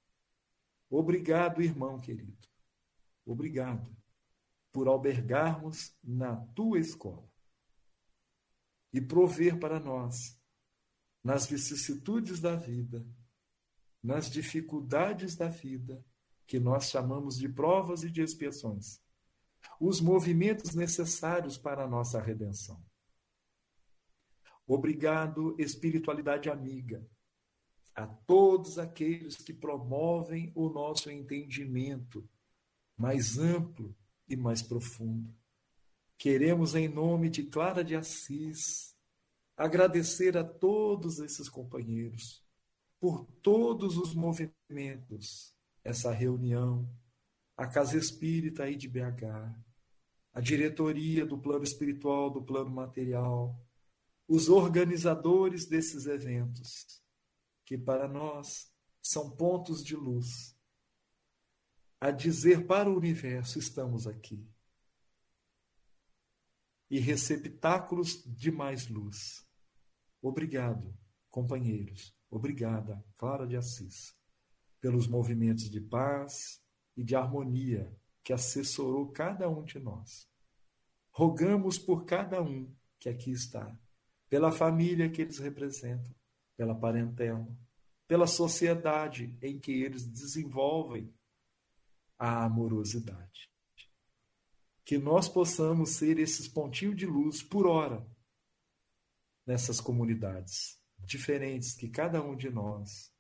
Obrigado, irmão querido. Obrigado por albergarmos na tua escola e prover para nós, nas vicissitudes da vida, nas dificuldades da vida, que nós chamamos de provas e de expiações, os movimentos necessários para a nossa redenção. Obrigado, espiritualidade amiga, a todos aqueles que promovem o nosso entendimento mais amplo e mais profundo. Queremos, em nome de Clara de Assis, agradecer a todos esses companheiros por todos os movimentos, essa reunião, a Casa Espírita aí de BH, a diretoria do plano espiritual, do plano material, os organizadores desses eventos, que para nós são pontos de luz, a dizer para o universo: estamos aqui e receptáculos de mais luz. Obrigado, companheiros. Obrigada, Clara de Assis. pelos movimentos de paz e de harmonia que assessorou cada um de nós. Rogamos por cada um que aqui está, pela família que eles representam, pela parentela, pela sociedade em que eles desenvolvem a amorosidade. Que nós possamos ser esses pontinhos de luz por hora nessas comunidades diferentes que cada um de nós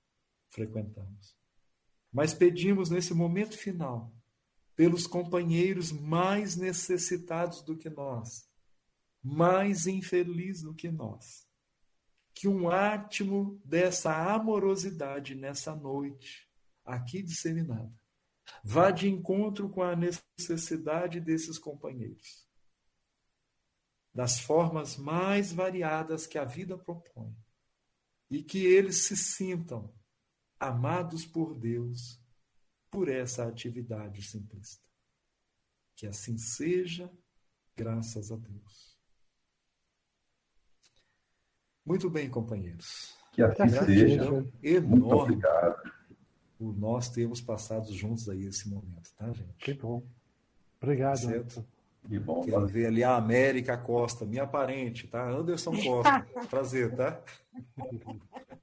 frequentamos. Mas pedimos nesse momento final pelos companheiros mais necessitados do que nós, mais infelizes do que nós. Que um átimo dessa amorosidade nessa noite, aqui disseminada, vá de encontro com a necessidade desses companheiros, das formas mais variadas que a vida propõe, e que eles se sintam amados por Deus por essa atividade simplista. Que assim seja, graças a Deus. Muito bem, companheiros. Que assim seja. Enorme. Muito obrigado. Por nós termos passado juntos aí esse momento, tá, gente? Que bom. Obrigado. Certo? Que bom. Quero ver ali a América Costa, minha parente, tá? Anderson Costa. Prazer, tá?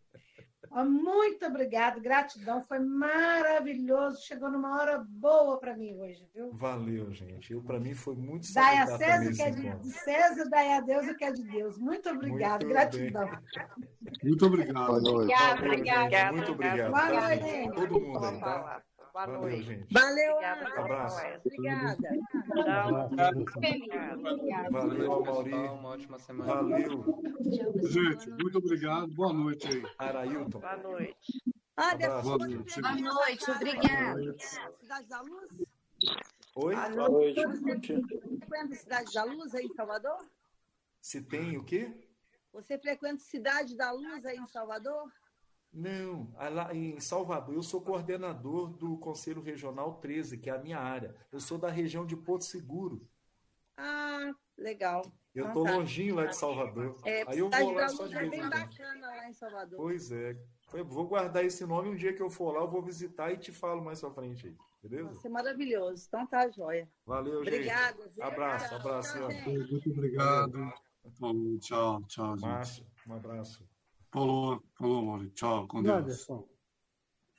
Muito obrigado, gratidão, foi maravilhoso. Chegou numa hora boa para mim hoje, viu? Valeu, gente. Eu para mim foi muito Dai a César o que é de César, dai a Deus o que é de Deus. Muito obrigado, muito gratidão. Bem. Muito obrigado. Obrigado, obrigado. Muito obrigado. Boa tá, noite. gente? Todo mundo aí, tá? Boa Valeu, noite. gente. Valeu, Obrigada, Ana. Abraço. Obrigada. Valeu, Amauri. Uma ótima semana. Valeu, Gente, muito obrigado. Boa noite aí. Arailton. Boa noite. Anderson, Boa noite. Boa noite, obrigada. Cidade da Luz? Oi? Boa noite. Você frequenta Cidade da Luz aí em Salvador? Se tem o quê? Você frequenta Cidade da Luz aí em Salvador? Não, ah, lá em Salvador, eu sou coordenador do Conselho Regional 13, que é a minha área. Eu sou da região de Porto Seguro. Ah, legal. Eu Então tô tá. longinho lá de Salvador. É, Aí eu Cidade vou lá só de vez em bem bacana lá em Salvador. Pois é. Vou guardar esse nome um dia que eu for lá, eu vou visitar e te falo mais pra frente aí. Beleza? Nossa, é maravilhoso. Então tá, joia. Valeu, gente. Obrigada. Zé. Abraço, abraço, tchau, gente. Muito obrigado. Tchau, tchau, gente. Márcio, um abraço. Falou, falou, Mauri. Tchau, com Deus. Anderson,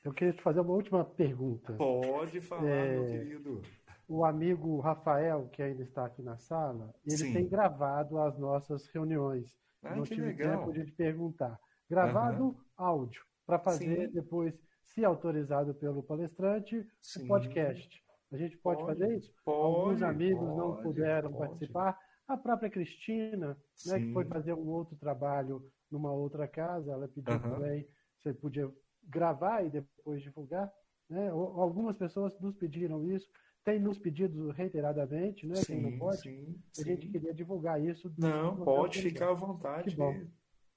eu queria te fazer uma última pergunta. Pode falar, meu É, querido. O amigo Rafael, que ainda está aqui na sala, ele Sim. tem gravado as nossas reuniões. Ah, Não tive legal. tempo de te perguntar. Gravado áudio, para fazer Sim. depois, se autorizado pelo palestrante, Sim. o podcast. A gente pode, Pode, fazer isso? pode, Alguns amigos não pode, puderam pode. participar. A própria Cristina, né, que foi fazer um outro trabalho numa outra casa, ela pediu Aham. também, você podia gravar e depois divulgar. Né? Algumas pessoas nos pediram isso, tem nos pedido reiteradamente, né? Quem não Sim, pode. sim, A gente sim. queria divulgar isso. Não, pode ficar à vontade. Que bom. mesmo?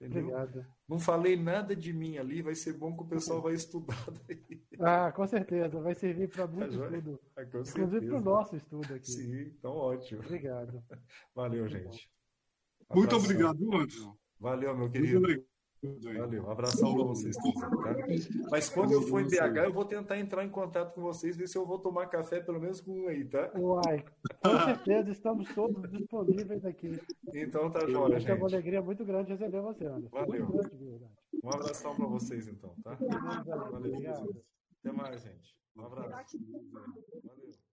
Obrigado. Não falei nada de mim ali, vai ser bom que o pessoal vai estudar daí. Ah, com certeza, vai servir para muito estudo. Com Inclusive para o nosso estudo aqui. Sim, então ótimo. Obrigado. Valeu, Muito gente. Muito obrigado, Anderson. Valeu, meu querido. Valeu, abração para vocês todos, tá? Mas quando eu for em BH, eu vou tentar entrar em contato com vocês, ver se eu vou tomar café pelo menos com um aí, tá? Uai, com certeza estamos todos disponíveis aqui. Então tá jóia, ser uma gente. alegria muito grande receber você, Anderson. Valeu. Grande. Um abração para vocês, então, tá? Valeu, Valeu. Obrigado. Até mais, gente. Um abraço. Valeu.